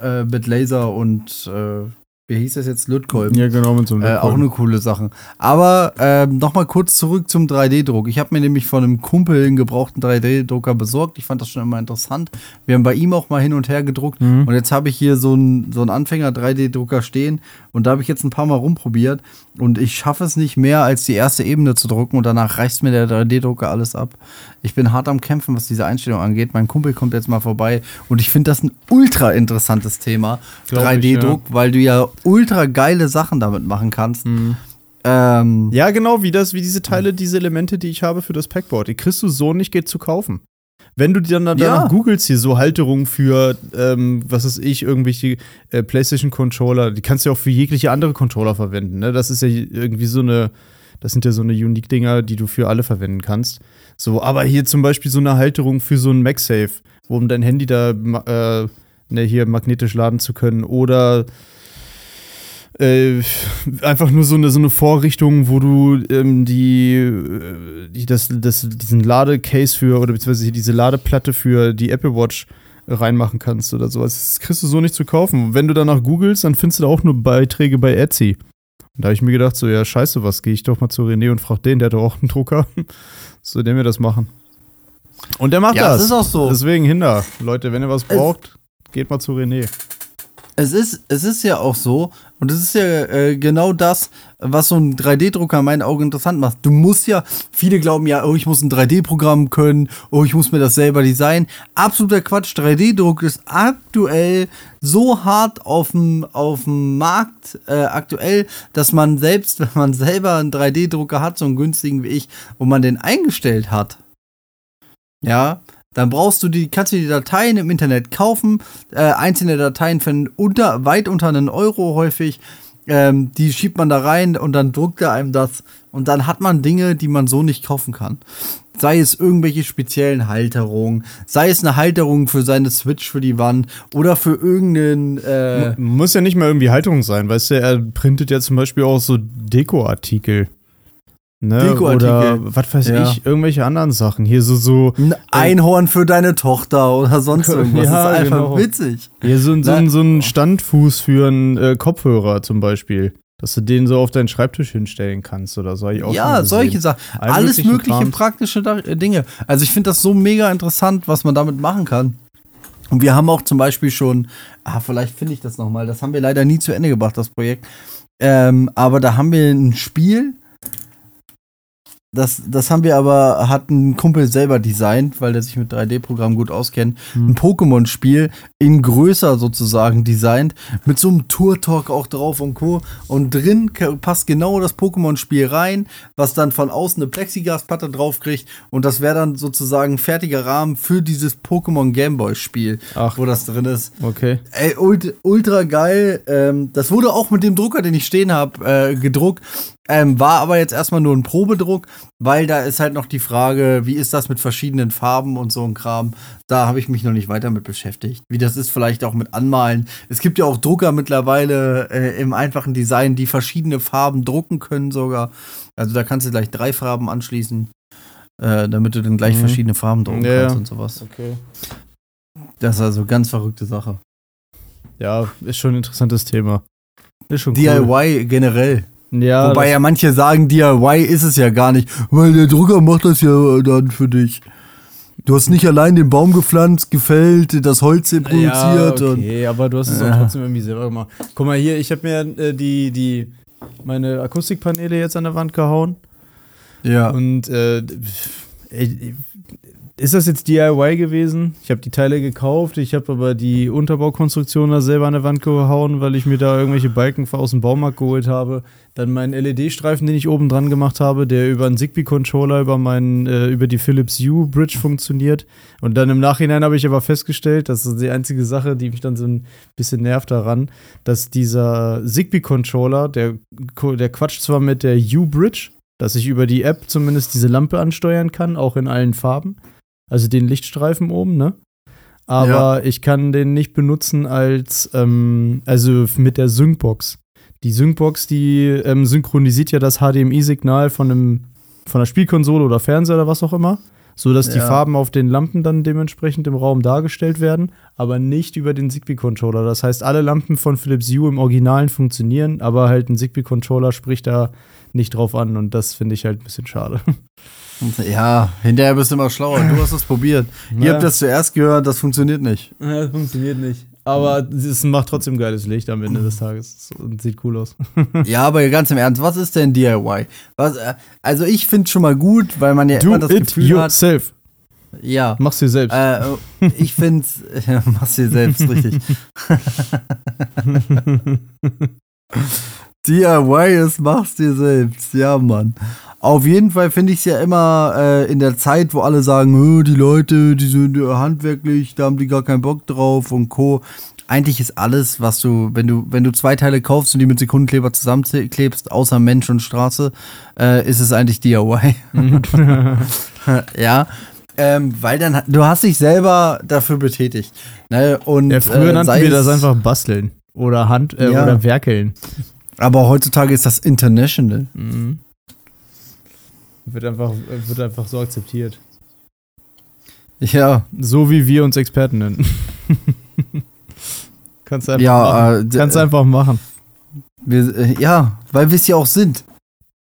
Äh, mit Laser und äh, wie hieß das jetzt? Lötkolben. Ja, genau, mit so einem äh, Auch eine coole Sache. Aber äh, nochmal kurz zurück zum 3D-Druck. Ich habe mir nämlich von einem Kumpel einen gebrauchten 3D-Drucker besorgt. Ich fand das schon immer interessant. Wir haben bei ihm auch mal hin und her gedruckt. Mhm. Und jetzt habe ich hier so einen so Anfänger-3D-Drucker stehen. Und da habe ich jetzt ein paar Mal rumprobiert. Und ich schaffe es nicht mehr, als die erste Ebene zu drucken. Und danach reißt mir der 3D-Drucker alles ab. Ich bin hart am Kämpfen, was diese Einstellung angeht. Mein Kumpel kommt jetzt mal vorbei. Und ich finde das ein ultra interessantes Thema. 3D-Druck, ja. weil du ja ultra geile Sachen damit machen kannst. Mhm. Ähm, ja, genau, wie das, wie diese Teile, diese Elemente, die ich habe für das Packboard. Die kriegst du so nicht geht zu kaufen. Wenn du dann danach ja. googelst, hier so Halterungen für, ähm, was weiß ich, irgendwelche äh, PlayStation-Controller, die kannst du ja auch für jegliche andere Controller verwenden. Ne? Das ist ja irgendwie so eine, das sind ja so eine Unique-Dinger, die du für alle verwenden kannst. So, aber hier zum Beispiel so eine Halterung für so ein MagSafe, um dein Handy da äh, ne, hier magnetisch laden zu können. Oder äh, einfach nur so eine, so eine Vorrichtung, wo du ähm, die, äh, die das, das, diesen Ladecase für, oder beziehungsweise diese Ladeplatte für die Apple Watch reinmachen kannst oder sowas. Das kriegst du so nicht zu kaufen. Wenn du danach googelst, dann findest du da auch nur Beiträge bei Etsy. Und da habe ich mir gedacht, so, ja, scheiße, was, gehe ich doch mal zu René und frag den, der hat doch auch einen Drucker. so, der mir das machen. Und der macht ja, das. das ist auch so. Deswegen hinder. Leute, wenn ihr was braucht, geht mal zu René. Es ist, es ist ja auch so, und es ist ja äh, genau das, was so ein 3D-Drucker in meinen Augen interessant macht. Du musst ja, viele glauben ja, oh, ich muss ein 3D-Programm können, oh, ich muss mir das selber designen. Absoluter Quatsch. 3D-Druck ist aktuell so hart auf dem, auf dem Markt äh, aktuell, dass man selbst, wenn man selber einen 3D-Drucker hat, so einen günstigen wie ich, wo man den eingestellt hat, ja, Dann brauchst du die, kannst du die Dateien im Internet kaufen. Äh, einzelne Dateien für unter, weit unter einen Euro häufig. Ähm, die schiebt man da rein und dann druckt er einem das. Und dann hat man Dinge, die man so nicht kaufen kann. Sei es irgendwelche speziellen Halterungen, sei es eine Halterung für seine Switch für die Wand oder für irgendeinen. Äh Muss ja nicht mal irgendwie Halterung sein, weißt du, er printet ja zum Beispiel auch so Dekoartikel. Ne? Oder was weiß Ja. ich, irgendwelche anderen Sachen. Hier so, so, ein Einhorn für deine Tochter oder sonst irgendwas. Ja, das ist einfach genau. witzig. hier so, ein- so, so ein Standfuß für einen äh, Kopfhörer zum Beispiel. Dass du den so auf deinen Schreibtisch hinstellen kannst oder so. hab ich auch Ja, solche. Sachen. All Alles mögliche Krams. praktische äh, Dinge. Also ich finde das so mega interessant, was man damit machen kann. Und wir haben auch zum Beispiel schon, ah, vielleicht finde ich das nochmal, das haben wir leider nie zu Ende gebracht, das Projekt. Ähm, aber da haben wir ein Spiel, das, das haben wir aber, hat ein Kumpel selber designt, weil der sich mit 3D-Programmen gut auskennt. Hm. Ein Pokémon-Spiel in größer sozusagen designt, mit so einem Tour-Talk auch drauf und Co. Und drin passt genau das Pokémon-Spiel rein, was dann von außen eine Plexiglasplatte drauf kriegt. Und das wäre dann sozusagen ein fertiger Rahmen für dieses Pokémon Gameboy-Spiel, wo das drin ist. Okay. Ey, ult, ultra geil. Ähm, das wurde auch mit dem Drucker, den ich stehen habe, äh, gedruckt. Ähm, war aber jetzt erstmal nur ein Probedruck, weil da ist halt noch die Frage, wie ist das mit verschiedenen Farben und so ein Kram. Da habe ich mich noch nicht weiter mit beschäftigt. Wie das ist vielleicht auch mit Anmalen. Es gibt ja auch Drucker mittlerweile äh, im einfachen Design, die verschiedene Farben drucken können sogar. Also da kannst du gleich drei Farben anschließen, äh, damit du dann gleich Mhm. verschiedene Farben drucken Ja, kannst und sowas. Okay. Das ist also ganz verrückte Sache. Ja, ist schon ein interessantes Thema. Ist schon cool. DIY generell. Ja, Wobei ja manche sagen, DIY ist es ja gar nicht, weil der Drucker macht das ja dann für dich. Du hast nicht allein den Baum gepflanzt, gefällt, das Holz produziert ja, und. okay, aber du hast es Ja. auch trotzdem irgendwie selber gemacht. Guck mal hier, ich habe mir äh, die, die, meine Akustikpaneele jetzt an der Wand gehauen. Ja. Und äh, ey, ist das jetzt DIY gewesen? Ich habe die Teile gekauft, ich habe aber die Unterbaukonstruktion da selber an der Wand gehauen, weil ich mir da irgendwelche Balken aus dem Baumarkt geholt habe. Dann meinen LED-Streifen, den ich oben dran gemacht habe, der über einen Zigbee-Controller über meinen, äh, über die Philips Hue Bridge funktioniert. Und dann im Nachhinein habe ich aber festgestellt, das ist die einzige Sache, die mich dann so ein bisschen nervt daran, dass dieser Zigbee-Controller, der, der quatscht zwar mit der Hue Bridge, dass ich über die App zumindest diese Lampe ansteuern kann, auch in allen Farben. Also den Lichtstreifen oben, ne? Aber ich kann den nicht benutzen als, ähm, also mit der Syncbox. Die Syncbox, die ähm, synchronisiert ja das HDMI-Signal von einem, von der Spielkonsole oder Fernseher oder was auch immer, so dass die Ja. Farben auf den Lampen dann dementsprechend im Raum dargestellt werden, aber nicht über den Zigbee-Controller. Das heißt, alle Lampen von Philips Hue im Originalen funktionieren, aber halt ein Zigbee-Controller spricht da nicht drauf an und das finde ich halt ein bisschen schade. Ja, hinterher bist du immer schlauer. Du hast es probiert. Ihr Ja. habt das zuerst gehört, das funktioniert nicht. Ja, das funktioniert nicht. Aber es macht trotzdem geiles Licht am Ende des Tages und sieht cool aus. Ja, aber ganz im Ernst, was ist denn DIY? Was, äh, also ich finde schon mal gut, weil man ja Do immer das it Gefühl hat. yourself. Ja. Mach's dir selbst. Äh, ich finde, ja, machst dir selbst richtig. DIY ist, mach's dir selbst. Ja, Mann. Auf jeden Fall finde ich es ja immer äh, in der Zeit, wo alle sagen, "Hö, die Leute, die sind äh, handwerklich, da haben die gar keinen Bock drauf und Co. Eigentlich ist alles, was du, wenn du, wenn du zwei Teile kaufst und die mit Sekundenkleber zusammenklebst, außer Mensch und Straße, äh, ist es eigentlich DIY. ja. Ähm, weil dann, du hast dich selber dafür betätigt. Ne? Und, ja, früher äh, nannten wir das einfach basteln oder Hand äh, Ja. oder werkeln. Aber heutzutage ist das international. Mhm. Wird einfach, wird einfach so akzeptiert. Ja, So wie wir uns Experten nennen. kannst du einfach ja, machen. äh, Kannst äh, einfach machen, wir, äh, ja, weil wir es ja auch sind.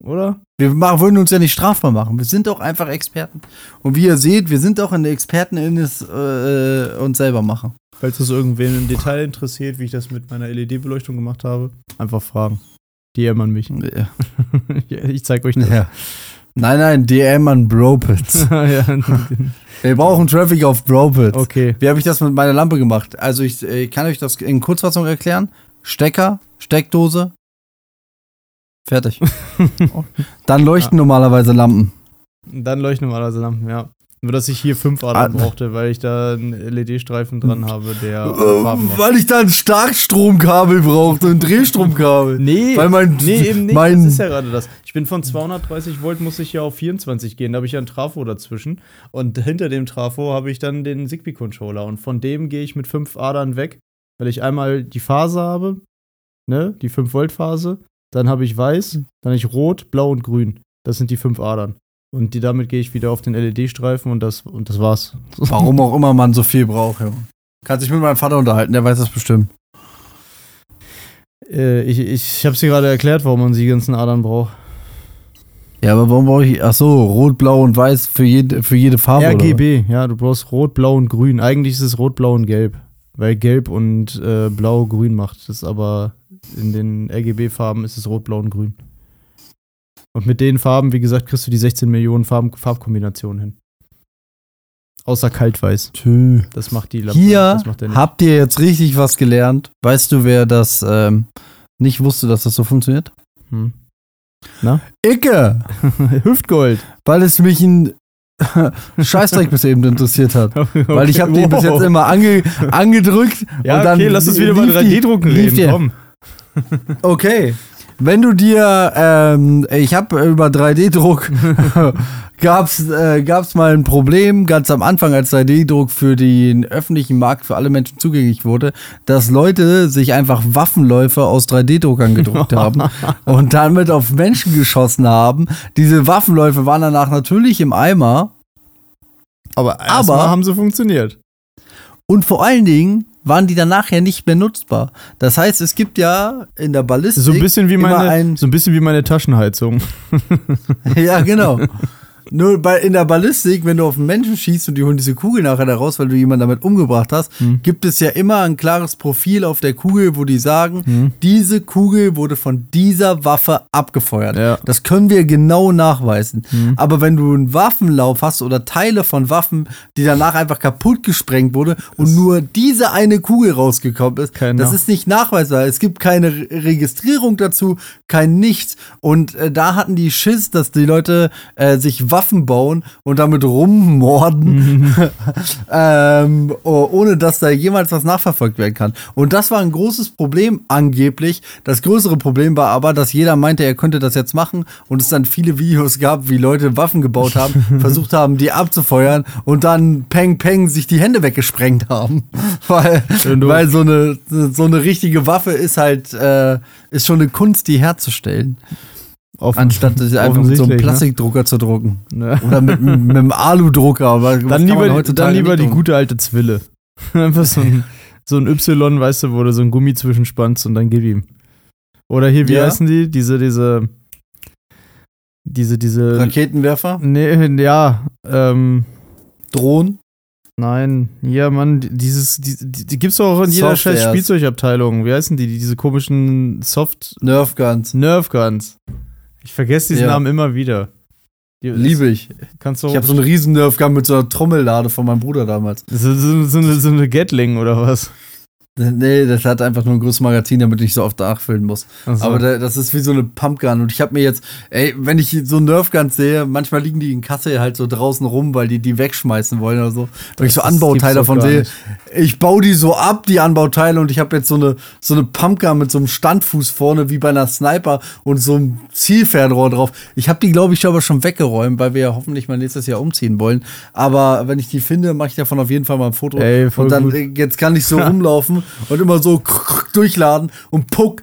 oder? Wir machen, würden uns ja nicht strafbar machen. Wir sind auch einfach Experten. Und wie ihr seht, wir sind auch in der Experten in es äh, uns selber machen. Falls es irgendwen im Detail interessiert, wie ich das mit meiner LED-Beleuchtung gemacht habe, einfach fragen. DM an mich. Ja. Ich zeig euch das. Ja. Nein, nein, DM an Bropits. ja, Wir brauchen Traffic auf Bropits. okay. Wie habe ich das mit meiner Lampe gemacht? Also ich äh, kann euch das in Kurzfassung erklären. Stecker, Steckdose, fertig. Dann leuchten normalerweise Lampen. Dann leuchten normalerweise Lampen, ja. Nur, dass ich hier fünf Adern Ah. brauchte, weil ich da einen LED-Streifen dran habe, der Äh, weil ich da ein Starkstromkabel brauche, so ein Drehstromkabel. Nee, Weil mein- nee, eben nicht. mein- das ist ja gerade das. Ich bin von 230 Volt, muss ich ja auf 24 gehen. Da habe ich ja einen Trafo dazwischen. Und hinter dem Trafo habe ich dann den Zigbee-Controller. Und von dem gehe ich mit fünf Adern weg, weil ich einmal die Phase habe, ne, die 5-Volt-Phase. Dann habe ich weiß, dann habe ich rot, blau und grün. Das sind die fünf Adern. Und die, damit gehe ich wieder auf den LED-Streifen und das, und das war's. Warum auch immer man so viel braucht, ja. Kannst dich mit meinem Vater unterhalten, der weiß das bestimmt. Äh, ich ich habe dir gerade erklärt, warum man die ganzen Adern braucht. Ja, aber warum brauche ich, ach so, rot, blau und weiß für jede, für jede Farbe? oder RGB, ja, du brauchst Rot, Blau und Grün. Eigentlich ist es Rot, Blau und Gelb, weil Gelb und äh, Blau Grün macht. Das ist aber in den RGB-Farben ist es Rot, Blau und Grün. Und mit den Farben, wie gesagt, kriegst du die 16 Millionen Farben, Farbkombinationen hin. Außer Kaltweiß. Tö. Das macht die Lampe. Hier habt ihr jetzt richtig was gelernt. Weißt du, wer das ähm, nicht wusste, dass das so funktioniert? Hm. Icke! Hüftgold. Weil es mich ein Scheißdreck bis eben interessiert hat. Weil ich habe den bis jetzt immer ange, angedrückt Ja, und dann okay, lass uns wieder über die- 3D-Drucken lief reden. Komm. Okay. Wenn du dir, ähm, ich habe über 3D-Druck, gab's, äh, gab's mal ein Problem ganz am Anfang, als 3D-Druck für den öffentlichen Markt für alle Menschen zugänglich wurde, dass Leute sich einfach Waffenläufe aus 3D-Druckern gedruckt haben und damit auf Menschen geschossen haben. Diese Waffenläufe waren danach natürlich im Eimer Aber, Aber- aber haben sie funktioniert. und vor allen Dingen waren die danach ja nicht mehr nutzbar. Das heißt, es gibt ja in der Ballistik So ein bisschen wie meine, ein so ein bisschen wie meine Taschenheizung. Ja, genau. Nur bei, in der Ballistik, wenn du auf einen Menschen schießt und die holen diese Kugel nachher da raus, weil du jemanden damit umgebracht hast, Hm. gibt es ja immer ein klares Profil auf der Kugel, wo die sagen, Hm. diese Kugel wurde von dieser Waffe abgefeuert. Ja. Hm. Das können wir genau nachweisen. Aber wenn du einen Waffenlauf hast oder Teile von Waffen, die danach einfach kaputt gesprengt wurde und nur diese eine Kugel rausgekommen ist, Kein das ist nicht nachweisbar. Es gibt keine Re Registrierung dazu, kein Nichts. Und äh, da hatten die Schiss, dass die Leute äh, sich Waffen bauen und damit rummorden, ähm, oh, ohne dass da jemals was nachverfolgt werden kann. Und das war ein großes Problem angeblich. Das größere Problem war aber, dass jeder meinte, er könnte das jetzt machen und es dann viele Videos gab, wie Leute Waffen gebaut haben, versucht haben, die abzufeuern und dann peng peng sich die Hände weggesprengt haben. weil, weil so eine, so eine richtige Waffe ist halt, äh, ist schon eine Kunst, die herzustellen. Offen- Anstatt sich einfach mit so einem ne? Plastikdrucker zu drucken. Ne? Oder mit, mit einem Aludrucker. Dann lieber, dann lieber die gute alte Zwille. Einfach so ein, so ein Y, weißt du, wo du so ein Gummi zwischenspannst und dann gib ihm. Oder hier, wie Ja. heißen die? Diese, diese, diese, diese. Raketenwerfer, Nee, ja, ähm, Drohnen. nein, ja, Mann, dieses, die, die, die gibt's doch auch in jeder scheiß. Spielzeugabteilung. Wie heißen die? die diese komischen Soft Nerf Guns. Nerf Guns. Ich vergesse diesen Ja. Namen immer wieder. Die, Liebe ich. Kannst du Ich habe so einen riesen Nerf Gun mit so einer Trommellade von meinem Bruder damals. so, so, so, eine, so eine Gatling oder was? Nee, das hat einfach nur ein großes Magazin, damit ich nicht so oft nachfüllen muss. So. Aber da, das ist wie so eine Pumpgun. Und ich habe mir jetzt, ey, wenn ich so Nerfguns sehe, manchmal liegen die in Kassel halt so draußen rum, weil die die wegschmeißen wollen oder so. Wenn ich so Anbauteile davon sehe, nicht. ich baue die so ab, die Anbauteile, und ich habe jetzt so eine, so eine Pumpgun mit so einem Standfuß vorne, wie bei einer Sniper und so einem Zielfernrohr drauf. Ich habe die, glaube ich, aber schon weggeräumt, weil wir ja hoffentlich mal nächstes Jahr umziehen wollen. Aber wenn ich die finde, mache ich davon auf jeden Fall mal ein Foto. Ey, und dann, gut. äh, jetzt kann ich so rumlaufen und immer so durchladen und puck,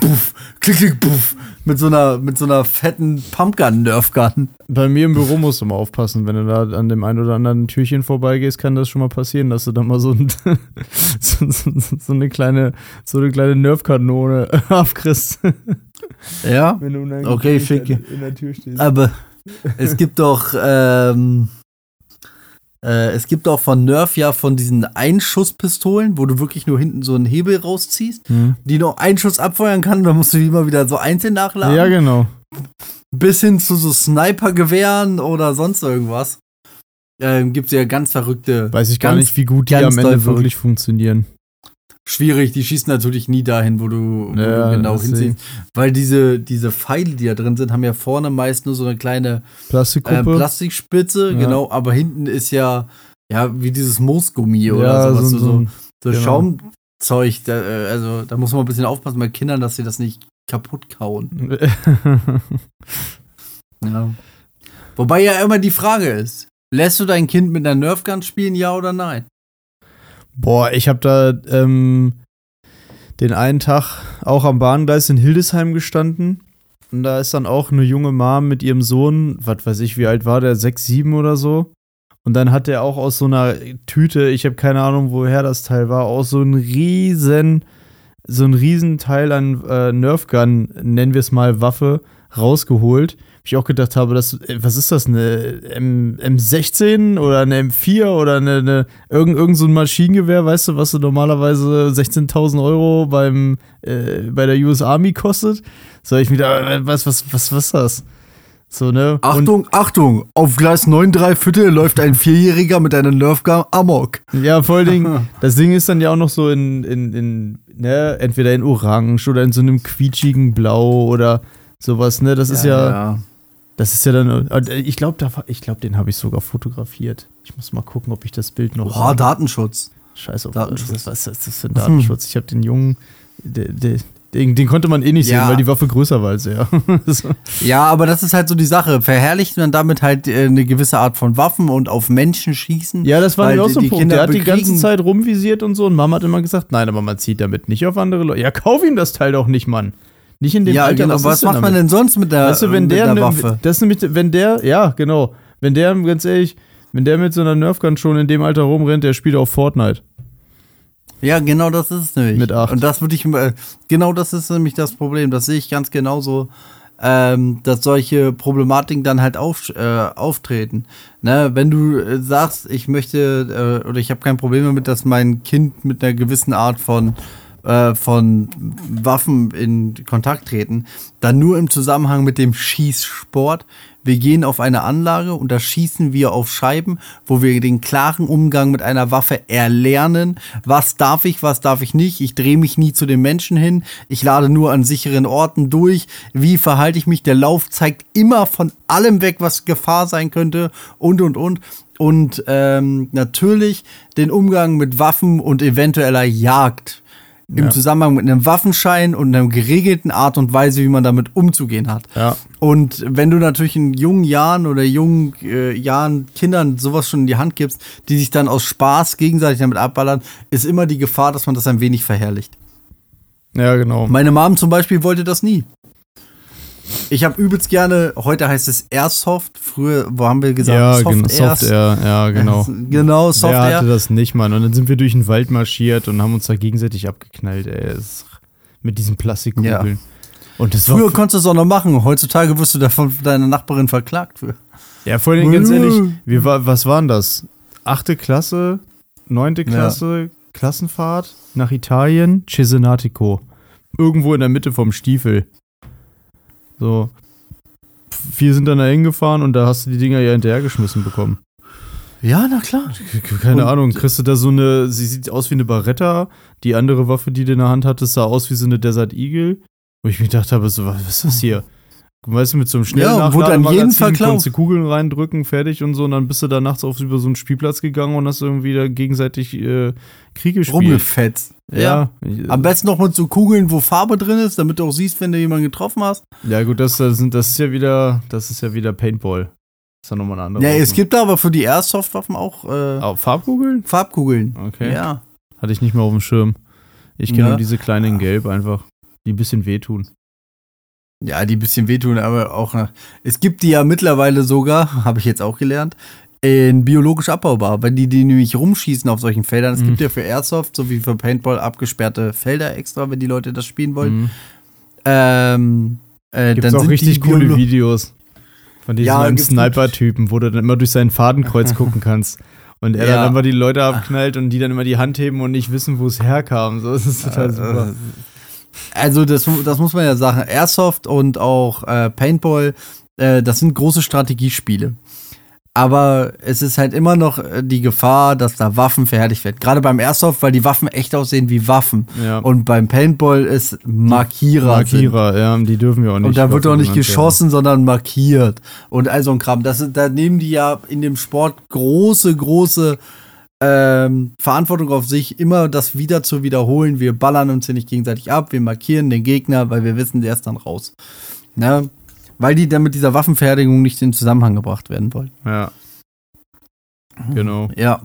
buff, klick, klick, buff, mit so einer, mit so einer fetten Pumpgun-Nerfgun. Bei mir im Büro musst du mal aufpassen, wenn du da an dem einen oder anderen Türchen vorbeigehst, kann das schon mal passieren, dass du da mal so, ein, so, so, so eine kleine, so eine kleine Nerfkanone abkriegst, Ja, wenn du in Okay, schick. in der Tür stehst. aber es gibt doch, ähm, äh, es gibt auch von Nerf ja von diesen Einschusspistolen, wo du wirklich nur hinten so einen Hebel rausziehst, Hm. die noch einen Schuss abfeuern kann, dann musst du die immer wieder so einzeln nachladen. Ja, genau. bis hin zu so Sniper-Gewehren oder sonst irgendwas. Ähm, gibt es ja ganz verrückte. Weiß ich gar nicht, wie gut die am Ende wirklich funktionieren. Schwierig. Die schießen natürlich nie dahin, wo du, wo Ja, du genau hinsiehst. Weil diese, diese Pfeile, die da drin sind, haben ja vorne meist nur so eine kleine äh. Plastikspitze, Ja. genau, aber hinten ist ja, ja, wie dieses Moosgummi oder ja, sowas, so, so, so, so, so genau. Schaumzeug. Da, äh, also da muss man ein bisschen aufpassen bei Kindern, dass sie das nicht kaputt kauen. Ja. Wobei ja immer die Frage ist, lässt du dein Kind mit einer Nerfgun spielen, ja oder nein? Boah, ich habe da ähm, den einen Tag auch am Bahngleis in Hildesheim gestanden. Und da ist dann auch eine junge Mom mit ihrem Sohn, was weiß ich, wie alt war der, sechs, sieben oder so. Und dann hat der auch aus so einer Tüte, ich habe keine Ahnung, woher das Teil war, auch so ein riesen, so ein riesen Teil an äh, Nerfgun, nennen wir es mal Waffe, rausgeholt. Ich auch gedacht habe, das, äh, was ist das, eine M, M16 oder eine M4 oder eine, eine irgend, irgend so ein Maschinengewehr, weißt du, was so normalerweise 16.000 Euro beim, äh, bei der US Army kostet? So, ich wieder, äh, was, was, was, was ist das? So, ne? Und- Achtung, Achtung, auf Gleis 9 3 Viertel läuft ein Vierjähriger mit einer Nerfgun amok. Ja, vor allen Dingen, das Ding ist dann ja auch noch so in, in, in ne, entweder in Orange oder in so einem quietschigen Blau oder sowas, ne? Das ist ja, das ist ja dann, äh, ich glaube, ich glaube, den habe ich sogar fotografiert. Ich muss mal gucken, ob ich das Bild noch Boah, Datenschutz. Scheiß auf Datenschutz. Was, ist das für ein Datenschutz? Ich habe den Jungen, der, der, den, den konnte man eh nicht Ja. sehen, weil die Waffe größer war als er. Ja, aber das ist halt so die Sache. Verherrlicht man damit halt äh, eine gewisse Art von Waffen und auf Menschen schießen? Ja, das war auch so ein Punkt. Kinder Der hat die ganze Zeit rumvisiert und so und Mama hat immer gesagt, nein, aber man zieht damit nicht auf andere Leute. Ja, kauf ihm das Teil doch nicht, Mann. Nicht in dem Ja, Alter. genau. was Was ist denn macht man damit? denn sonst mit der, Weißt du, wenn der, der Waffe? das ist nämlich, wenn der, ja, genau, wenn der, ganz ehrlich, wenn der mit so einer Nerfgun schon in dem Alter rumrennt, der spielt auf Fortnite. Ja, genau das ist es nämlich. Mit acht. Und das würde ich, äh, genau das ist nämlich das Problem. Das sehe ich ganz genauso, ähm, dass solche Problematiken dann halt auf, äh, auftreten. Ne? Wenn du äh, sagst, ich möchte äh, oder ich habe kein Problem damit, dass mein Kind mit einer gewissen Art von äh, von Waffen in Kontakt treten, dann nur im Zusammenhang mit dem Schießsport. Wir gehen auf eine Anlage und da schießen wir auf Scheiben, wo wir den klaren Umgang mit einer Waffe erlernen. Was darf ich, was darf ich nicht? Ich drehe mich nie zu den Menschen hin. Ich lade nur an sicheren Orten durch. Wie verhalte ich mich? Der Lauf zeigt immer von allem weg, was Gefahr sein könnte und, und, und. Und ähm, natürlich den Umgang mit Waffen und eventueller Jagd im Ja. Zusammenhang mit einem Waffenschein und einer geregelten Art und Weise, wie man damit umzugehen hat. Ja. Und wenn du natürlich in jungen Jahren oder jungen äh, Jahren Kindern sowas schon in die Hand gibst, die sich dann aus Spaß gegenseitig damit abballern, ist immer die Gefahr, dass man das ein wenig verherrlicht. Ja, genau. Meine Mom zum Beispiel wollte das nie. Ich habe übelst gerne, heute heißt es Airsoft, früher, wo haben wir gesagt, ja, Soft genau, Airs. Soft Air, ja, genau. Genau, Soft Wer Air. hatte das nicht, Mann? Und dann sind wir durch den Wald marschiert und haben uns da gegenseitig abgeknallt, ey. Mit diesen Plastikkugeln. Und das Früher konntest du es auch noch machen. Heutzutage wirst du davon von deiner Nachbarin verklagt für. ja, vor allem ganz ehrlich, wir war, was waren das? Achte Klasse, neunte Klasse, Klassenfahrt nach Italien, Cesenatico. Irgendwo in der Mitte vom Stiefel. So. Wir sind dann da hingefahren und da hast du die Dinger ja hinterhergeschmissen bekommen. Ja, na klar. Keine Und- Ahnung, kriegst du da so eine, sie sieht aus wie eine Barretta, die andere Waffe, die du in der Hand hattest, sah aus wie so eine Desert Eagle, wo ich mir gedacht habe, so, was ist das hier? Weißt du, mit so einem schnellen Ja, wurde an jeden konntest du Kugeln reindrücken, fertig und so, und dann bist du da nachts auf über so einen Spielplatz gegangen und hast irgendwie da gegenseitig äh, Krieg gespielt. Rumgefetzt. Ja. Ich- Am besten noch mit so Kugeln, wo Farbe drin ist, damit du auch siehst, wenn du jemanden getroffen hast. Ja, gut, das, das, sind, das ist ja wieder, das ist ja wieder Paintball. Das ist ja nochmal eine andere. Ja, es Waffe. gibt da aber für die Airsoft-Waffen auch äh, Oh, Farbkugeln? Farbkugeln. Okay. Ja. Hatte ich nicht mehr auf dem Schirm. Ich kenne Ja. nur diese kleinen in Gelb einfach, die ein bisschen wehtun. Ja, die ein bisschen wehtun, aber auch nach. Es gibt die ja mittlerweile sogar, habe ich jetzt auch gelernt, in biologisch abbaubar. Wenn die, die nämlich rumschießen auf solchen Feldern, es Mhm. gibt ja für Airsoft sowie für Paintball abgesperrte Felder extra, wenn die Leute das spielen wollen. Mhm. Ähm, äh, Gibt dann auch richtig coole Biolo- Videos von diesem Ja, gibt's Sniper-Typen, wo du dann immer durch sein Fadenkreuz gucken kannst. Und er Ja. dann immer die Leute abknallt und die dann immer die Hand heben und nicht wissen, wo es herkam. So, das ist total super. Also das, das muss man ja sagen. Airsoft und auch äh, Paintball, äh, das sind große Strategiespiele. Aber es ist halt immer noch äh, die Gefahr, dass da Waffen verherrlicht werden. Gerade beim Airsoft, weil die Waffen echt aussehen wie Waffen. Ja. Und beim Paintball ist Markierer. Markierer, ja, die dürfen wir auch Sind. nicht. Und da wird auch nicht geschossen, sondern markiert. Und all so ein Kram. Das, da nehmen die ja in dem Sport große, große ähm, Verantwortung auf sich, immer das wieder zu wiederholen. Wir ballern uns hier nicht gegenseitig ab, wir markieren den Gegner, weil wir wissen, der ist dann raus. Ne? Weil die dann mit dieser Waffenfertigung nicht in Zusammenhang gebracht werden wollen. Ja. Genau. Ja.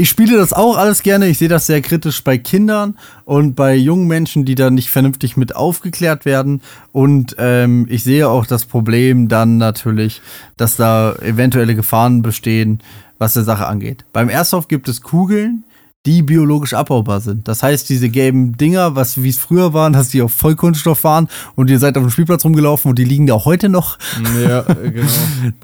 Ich spiele das auch alles gerne. Ich sehe das sehr kritisch bei Kindern und bei jungen Menschen, die da nicht vernünftig mit aufgeklärt werden. Und ähm, ich sehe auch das Problem dann natürlich, dass da eventuelle Gefahren bestehen, was der Sache angeht. Beim Airsoft gibt es Kugeln, die biologisch abbaubar sind. Das heißt, diese gelben Dinger, was wie es früher waren, dass die auf Vollkunststoff waren und ihr seid auf dem Spielplatz rumgelaufen und die liegen da auch heute noch. Ja, genau.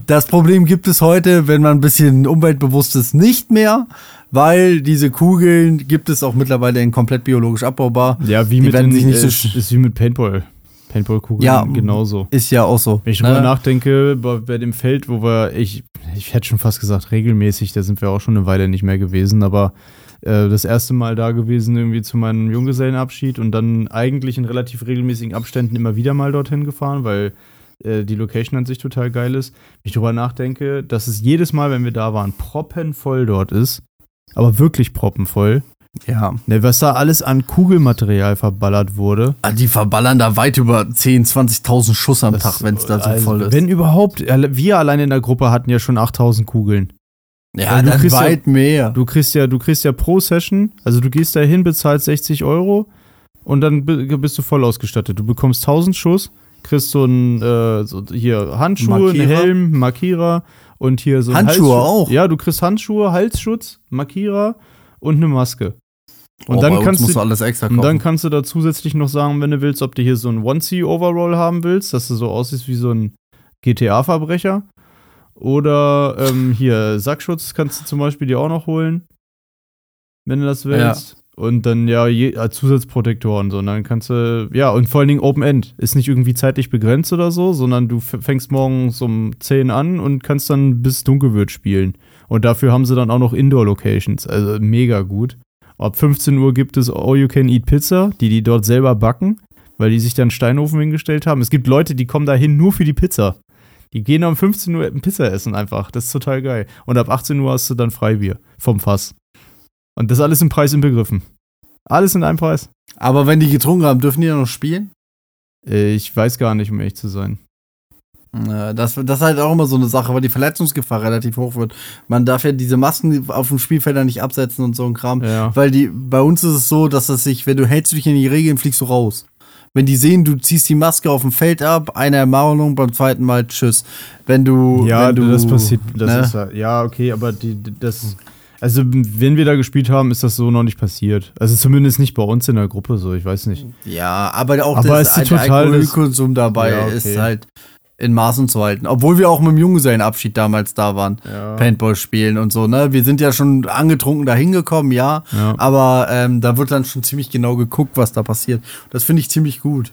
Das Problem gibt es heute, wenn man ein bisschen umweltbewusst ist, nicht mehr, weil diese Kugeln gibt es auch mittlerweile in komplett biologisch abbaubar. Ja, wie Die mit werden den, sich nicht so ist wie mit Paintball. Paintball-Kugeln Ja, genauso. Ist ja auch so. Wenn ich ne? drüber nachdenke, bei, bei dem Feld, wo wir, ich, ich hätte schon fast gesagt, regelmäßig, da sind wir auch schon eine Weile nicht mehr gewesen, aber äh, das erste Mal da gewesen, irgendwie zu meinem Junggesellenabschied und dann eigentlich in relativ regelmäßigen Abständen immer wieder mal dorthin gefahren, weil äh, die Location an sich total geil ist. Wenn ich drüber nachdenke, dass es jedes Mal, wenn wir da waren, proppenvoll dort ist, aber wirklich proppenvoll. Ja. Ne, was da alles an Kugelmaterial verballert wurde. Also die verballern da weit über 10.000, 20.000 Schuss am Das- Tag, wenn es da so also, voll ist. Wenn überhaupt, wir alleine in der Gruppe hatten ja schon 8000 Kugeln. ja, du dann kriegst ja- weit mehr. Du kriegst ja, du kriegst ja pro Session, also du gehst da hin, bezahlst 60 Euro und dann bi- bist du voll ausgestattet. Du bekommst 1000 Schuss, kriegst so ein, äh, so hier Handschuhe, einen. Helm, Markierer und hier so ein Handschuhe Halsschutz. auch? Ja, du kriegst Handschuhe, Halsschutz, Markierer und eine Maske. Und Oh, dann kannst musst du alles extra und kaufen. dann kannst du da zusätzlich noch sagen, wenn du willst, ob du hier so ein Onesie-Overall haben willst, dass du so aussiehst wie so ein GTA-Verbrecher. Oder ähm, hier Sackschutz kannst du zum Beispiel dir auch noch holen, wenn du das willst. Und dann ja je, äh, Zusatzprotektoren so. Und dann kannst du, ja, und vor allen Dingen Open End. Ist nicht irgendwie zeitlich begrenzt oder so, sondern du fängst morgens um 10 an und kannst dann bis dunkel wird spielen. Und dafür haben sie dann auch noch Indoor-Locations. Also mega gut. Ab 15 Uhr gibt es All You Can Eat Pizza, die die dort selber backen, weil die sich dann Steinofen hingestellt haben. Es gibt Leute, die kommen dahin nur für die Pizza. Die gehen um 15 Uhr Pizza essen einfach. Das ist total geil. Und ab 18 Uhr hast du dann Freibier vom Fass. Und das alles im Preis inbegriffen. Alles in einem Preis. Aber wenn die getrunken haben, dürfen die ja noch spielen? Äh, Ich weiß gar nicht, um ehrlich zu sein. Ja, Das, das ist halt auch immer so eine Sache, weil die Verletzungsgefahr relativ hoch wird. Man darf ja diese Masken auf dem Spielfeld nicht absetzen und so ein Kram. Ja. Weil die, bei uns ist es so, dass es sich, wenn du hältst dich in die Regeln, fliegst du raus. Wenn die sehen, du ziehst die Maske auf dem Feld ab, eine Ermahnung, beim zweiten Mal tschüss. Wenn du. Ja, wenn du, das passiert. Das ne? ist, ja- ja, okay, aber die, die- das. Also, wenn wir da gespielt haben, ist das so noch nicht passiert. Also, zumindest nicht bei uns in der Gruppe so, ich weiß nicht. Ja, aber auch Aber das ist das- Alkoholkonsum dabei Ja, okay. ist halt in Maßen zu halten. Obwohl wir auch mit dem Junggesellenabschied damals da waren. Ja. Paintball spielen und so, ne? Wir sind ja schon angetrunken da hingekommen, ja. Ja. Aber ähm, da wird dann schon ziemlich genau geguckt, was da passiert. Das finde ich ziemlich gut.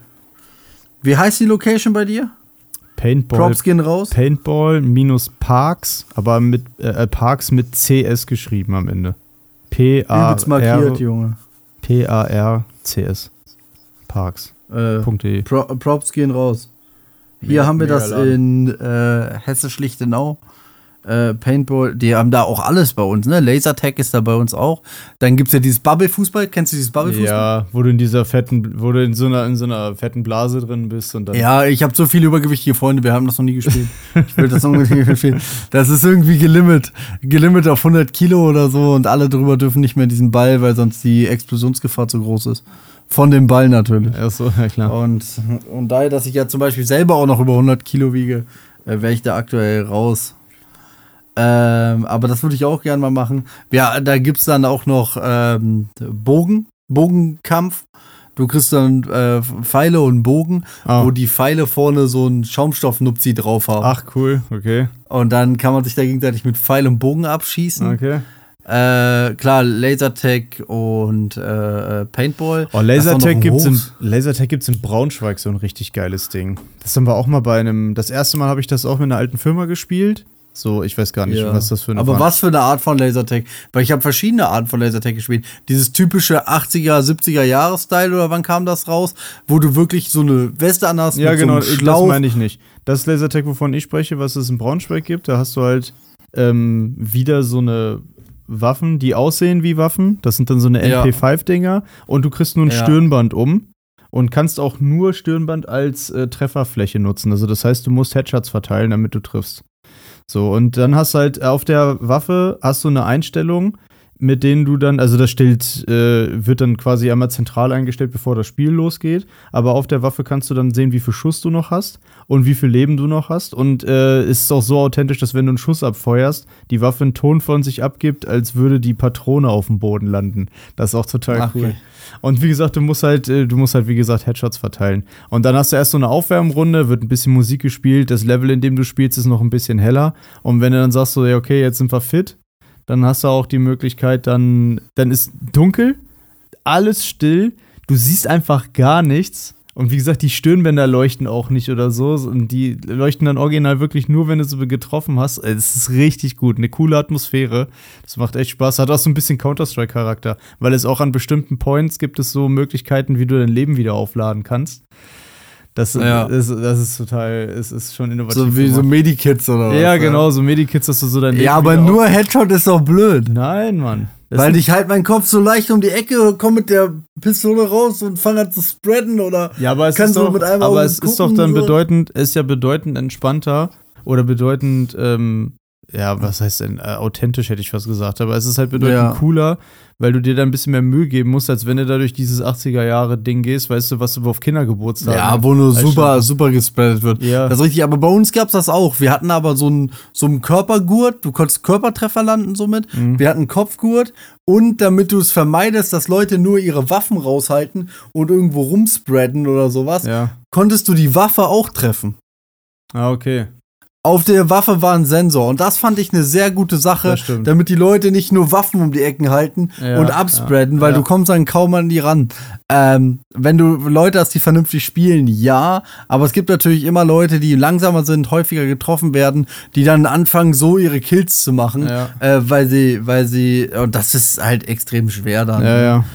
Wie heißt die Location bei dir? Paintball. Props gehen raus. Paintball minus Parks, aber mit äh, Parks mit CS geschrieben am Ende. P A Übelst markiert, R Junge. P A R C S. Parks.de. Äh, Pro Props gehen raus. Hier Mega- haben wir das in äh, Hesse-Schlichtenau. Äh, Paintball, die haben da auch alles bei uns, ne? Lasertag ist da bei uns auch. Dann gibt es ja dieses Bubble-Fußball. Kennst du dieses Bubble-Fußball? Ja, wo du in dieser fetten, wo du in so einer, in so einer fetten Blase drin bist und dann. Ja, ich habe so viele übergewichtige Freunde, wir haben das noch nie gespielt. Ich will das unbedingt spielen. Das ist irgendwie gelimit. Gelimit auf 100 Kilo oder so und alle drüber dürfen nicht mehr diesen Ball, weil sonst die Explosionsgefahr zu groß ist. Von dem Ball natürlich. Ach so, ja klar. Und, und daher, dass ich ja zum Beispiel selber auch noch über 100 Kilo wiege, äh, wäre ich da aktuell raus. Ähm, aber das würde ich auch gerne mal machen. Ja, da gibt es dann auch noch ähm, Bogen, Bogenkampf. Du kriegst dann äh, Pfeile und Bogen, Ah. wo die Pfeile vorne so einen Schaumstoffnupsi drauf haben. Ach, cool, okay. Und dann kann man sich da gegenseitig mit Pfeil und Bogen abschießen. Okay. Äh, klar, Lasertag und äh, äh, Paintball. Oh, Lasertag gibt's, in, Lasertag gibt's in Braunschweig, so ein richtig geiles Ding. Das haben wir auch mal bei einem, das erste Mal habe ich das auch mit einer alten Firma gespielt. So, ich weiß gar nicht, Ja. was das für eine Aber Ver- was für eine Art von Lasertag? Weil ich habe verschiedene Arten von Lasertag gespielt. Dieses typische 80er, 70er Jahre-Style oder wann kam das raus? Wo du wirklich so eine Weste anhast Ja, mit genau, so das einem Schlauch. meine ich nicht. Das Lasertag, wovon ich spreche, was es in Braunschweig gibt, da hast du halt ähm, wieder so eine Waffen, die aussehen wie Waffen. Das sind dann so eine Ja. MP5-Dinger und du kriegst nur ein Ja. Stirnband um und kannst auch nur Stirnband als äh, Trefferfläche nutzen. Also das heißt, du musst Headshots verteilen, damit du triffst. So, und dann hast halt auf der Waffe hast du eine Einstellung, mit denen du dann, also das stellt, äh, wird dann quasi einmal zentral eingestellt, bevor das Spiel losgeht. Aber auf der Waffe kannst du dann sehen, wie viel Schuss du noch hast und wie viel Leben du noch hast. Und äh, es ist auch so authentisch, dass wenn du einen Schuss abfeuerst, die Waffe einen Ton von sich abgibt, als würde die Patrone auf dem Boden landen. Das ist auch total Ach, cool. okay. Und wie gesagt, du musst halt, äh, du musst halt, wie gesagt, Headshots verteilen. Und dann hast du erst so eine Aufwärmrunde, wird ein bisschen Musik gespielt, das Level, in dem du spielst, ist noch ein bisschen heller. Und wenn du dann sagst, so, ja, okay, jetzt sind wir fit, dann hast du auch die Möglichkeit, dann, dann ist dunkel, alles still, du siehst einfach gar nichts. Und wie gesagt, die Stirnbänder leuchten auch nicht oder so. Und die leuchten dann original wirklich nur, wenn du sie getroffen hast. Es ist richtig gut. Eine coole Atmosphäre. Das macht echt Spaß. Hat auch so ein bisschen Counter-Strike-Charakter. Weil es auch an bestimmten Points gibt es so Möglichkeiten, wie du dein Leben wieder aufladen kannst. Das, Ja. das, das ist total, es ist schon innovativ. So wie so. Medikits oder was? ja, genau, so Medikits, dass du so dein Leben Ja, aber nur Headshot ist doch blöd. Nein, Mann. Das Weil ich halt meinen Kopf so leicht um die Ecke, komm mit der Pistole raus und fange an zu spreaden oder Ja, aber es kannst ist du doch, mit einem aber es ist doch gucken, dann so. bedeutend, ist ja bedeutend entspannter oder bedeutend, ähm, ja, was heißt denn, äh, authentisch hätte ich fast gesagt, aber es ist halt bedeutend Ja. cooler, weil du dir da ein bisschen mehr Mühe geben musst, als wenn du da durch dieses 80er-Jahre-Ding gehst, weißt du, was du auf Kindergeburtstag Ja, wo nur super, super gespreadet wird. Ja. Das ist richtig, aber bei uns gab's das auch. Wir hatten aber so einen so einen Körpergurt, du konntest Körpertreffer landen somit. Mhm. Wir hatten einen Kopfgurt und damit du es vermeidest, dass Leute nur ihre Waffen raushalten und irgendwo rumspreaden oder sowas, Ja. konntest du die Waffe auch treffen. Ah, okay. Auf der Waffe war ein Sensor und das fand ich eine sehr gute Sache, damit die Leute nicht nur Waffen um die Ecken halten Ja, und abspreaden, ja, weil ja. du kommst dann kaum an die ran. Ähm, wenn du Leute hast, die vernünftig spielen, ja, aber es gibt natürlich immer Leute, die langsamer sind, häufiger getroffen werden, die dann anfangen, so ihre Kills zu machen, äh, weil sie, weil sie, und das ist halt extrem schwer dann. Ja, ja.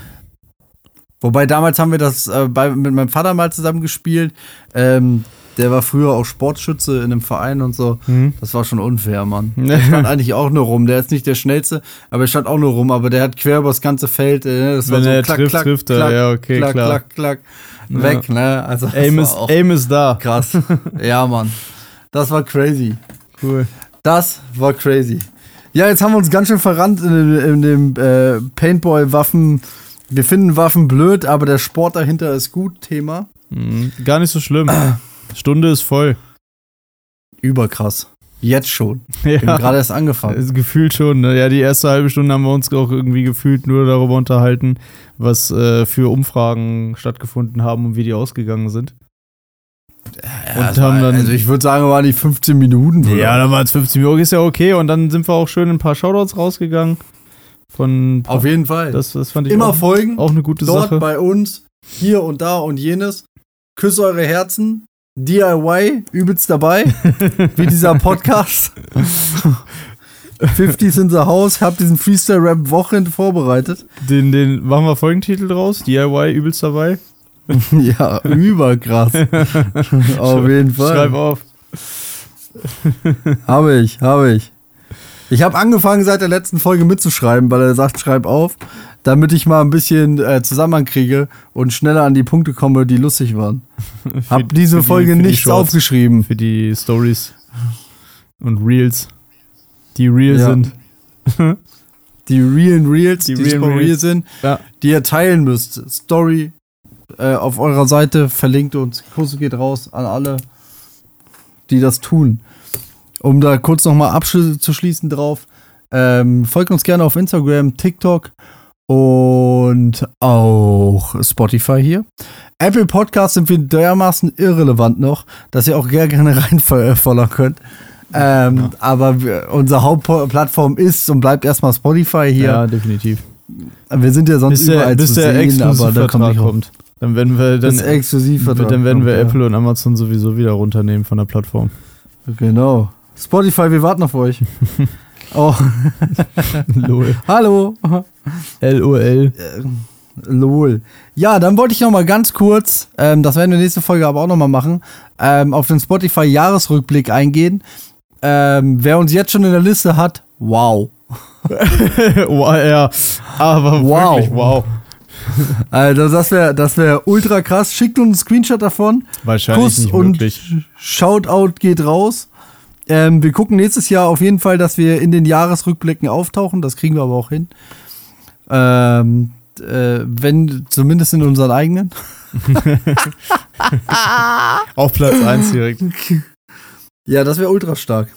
Wobei damals haben wir das äh, bei, mit meinem Vater mal zusammen gespielt. Ähm, der war früher auch Sportschütze in einem Verein und so. Mhm. Das war schon unfair, Mann. Der stand eigentlich auch nur rum. Der ist nicht der schnellste, aber er stand auch nur rum. Aber der hat quer über das ganze Feld. Äh, das Wenn war er trifft, trifft er. Ja, okay, klack, klar. klack, klack. Weg, ne? Also, Aim ist, Aim ist da. krass. ja, Mann. Das war crazy. Cool. Das war crazy. Ja, jetzt haben wir uns ganz schön verrannt in, in dem äh, Paintball-Waffen. Wir finden Waffen blöd, aber der Sport dahinter ist gut. Thema. Mhm. Gar nicht so schlimm. Stunde ist voll. Überkrass. Jetzt schon. Wir haben Ja. gerade erst angefangen. Also gefühlt schon. Ne? Ja, die erste halbe Stunde haben wir uns auch irgendwie gefühlt nur darüber unterhalten, was äh, für Umfragen stattgefunden haben und wie die ausgegangen sind. Ja, dann- also ich würde sagen, waren die 15 Minuten. oder? Ja, dann waren es 15 Minuten, ist ja okay. Und dann sind wir auch schön ein paar Shoutouts rausgegangen. Von Auf jeden Fall. das, das fand ich Immer auch, folgen. auch eine gute dort Sache. bei uns. Hier und da und jenes. Küss eure Herzen. DIY, übelst dabei. wie dieser Podcast. 50s in the House. Hab diesen Freestyle-Rap-Wochenende vorbereitet. Den, den machen wir Folgentitel draus. DIY übelst dabei. ja, überkrass. Auf jeden Fall. Schreib auf. Habe ich, habe ich. Ich habe angefangen seit der letzten Folge mitzuschreiben, weil er sagt, schreib auf, damit ich mal ein bisschen äh, Zusammenhang kriege und schneller an die Punkte komme, die lustig waren. Hab diese für die- Folge für die nichts Shorts. aufgeschrieben. Für die Stories und Reels. Die real Ja. sind. Die realen Reels, Die die, real Reels. sind, Ja. die ihr teilen müsst. Story äh, auf eurer Seite verlinkt uns. Kuss geht raus an alle, die das tun. Um da kurz nochmal abzuschließen drauf. Ähm, folgt uns gerne auf Instagram, TikTok und auch Spotify hier. Apple Podcasts sind wir dermaßen irrelevant noch, dass ihr auch gerne, gerne reinfollern könnt. Ähm, Aber wir, unsere Hauptplattform ist und bleibt erstmal Spotify hier. Ja, definitiv. Wir sind ja sonst Bis der, überall bis zu der sehen, aber da kommt nicht kommt. Dann werden wir dann, Exklusivvertrag dann werden wir kommt, ja. Apple und Amazon sowieso wieder runternehmen von der Plattform. Genau. Spotify, wir warten auf euch. oh, LOL. hallo. LOL. Lol. Ja, dann wollte ich noch mal ganz kurz, ähm, das werden wir nächste Folge aber auch noch mal machen, ähm, auf den Spotify-Jahresrückblick eingehen. Ähm, wer uns jetzt schon in der Liste hat, wow. wow, ja. Aber Wow. wirklich wow. Also das wäre das wär ultra krass. Schickt uns einen Screenshot davon. Wahrscheinlich Kuss nicht und. Shoutout geht raus. Ähm, wir gucken nächstes Jahr auf jeden Fall, dass wir in den Jahresrückblicken auftauchen. Das kriegen wir aber auch hin. Ähm, äh, wenn, zumindest in unseren eigenen. Auf Platz 1 direkt. Ja, das wäre ultra stark.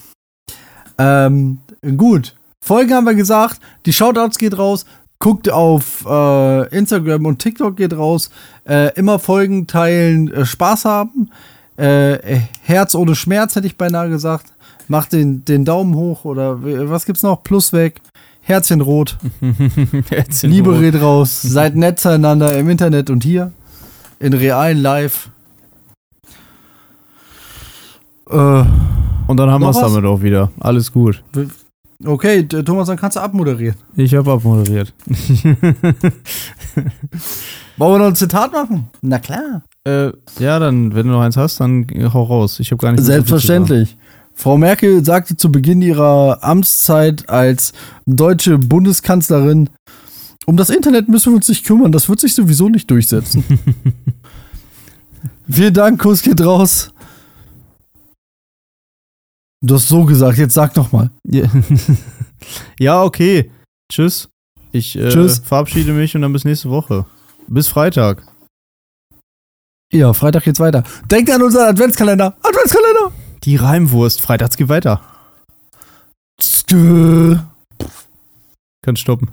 Ähm, gut. Folgen haben wir gesagt. Die Shoutouts geht raus. Guckt auf äh, Instagram und TikTok geht raus. Äh, immer Folgen teilen, äh, Spaß haben. Äh, Herz ohne Schmerz hätte ich beinahe gesagt. Macht den, den Daumen hoch oder was gibt's noch? Plus weg. Herzchen rot. Herzchen Liebe rot. red raus. Seid nett zueinander im Internet und hier. In realen Live. Äh, Und dann haben wir es damit auch wieder. Alles gut. okay, Thomas, dann kannst du abmoderieren. Ich habe abmoderiert. Wollen wir noch ein Zitat machen? Na klar. äh, ja, dann, wenn du noch eins hast, dann hau raus. Ich habe gar nicht Selbstverständlich. Frau Merkel sagte zu Beginn ihrer Amtszeit als deutsche Bundeskanzlerin, um das Internet müssen wir uns nicht kümmern, das wird sich sowieso nicht durchsetzen. Vielen Dank, Kuss geht raus. Du hast so gesagt, jetzt sag noch mal. Ja, okay. Tschüss. Ich äh, Tschüss. verabschiede mich und dann bis nächste Woche. Bis Freitag. Ja, Freitag geht's weiter. Denkt an unseren Adventskalender. Adventskalender! Die Reimwurst. Freitags geht weiter. Kannst stoppen.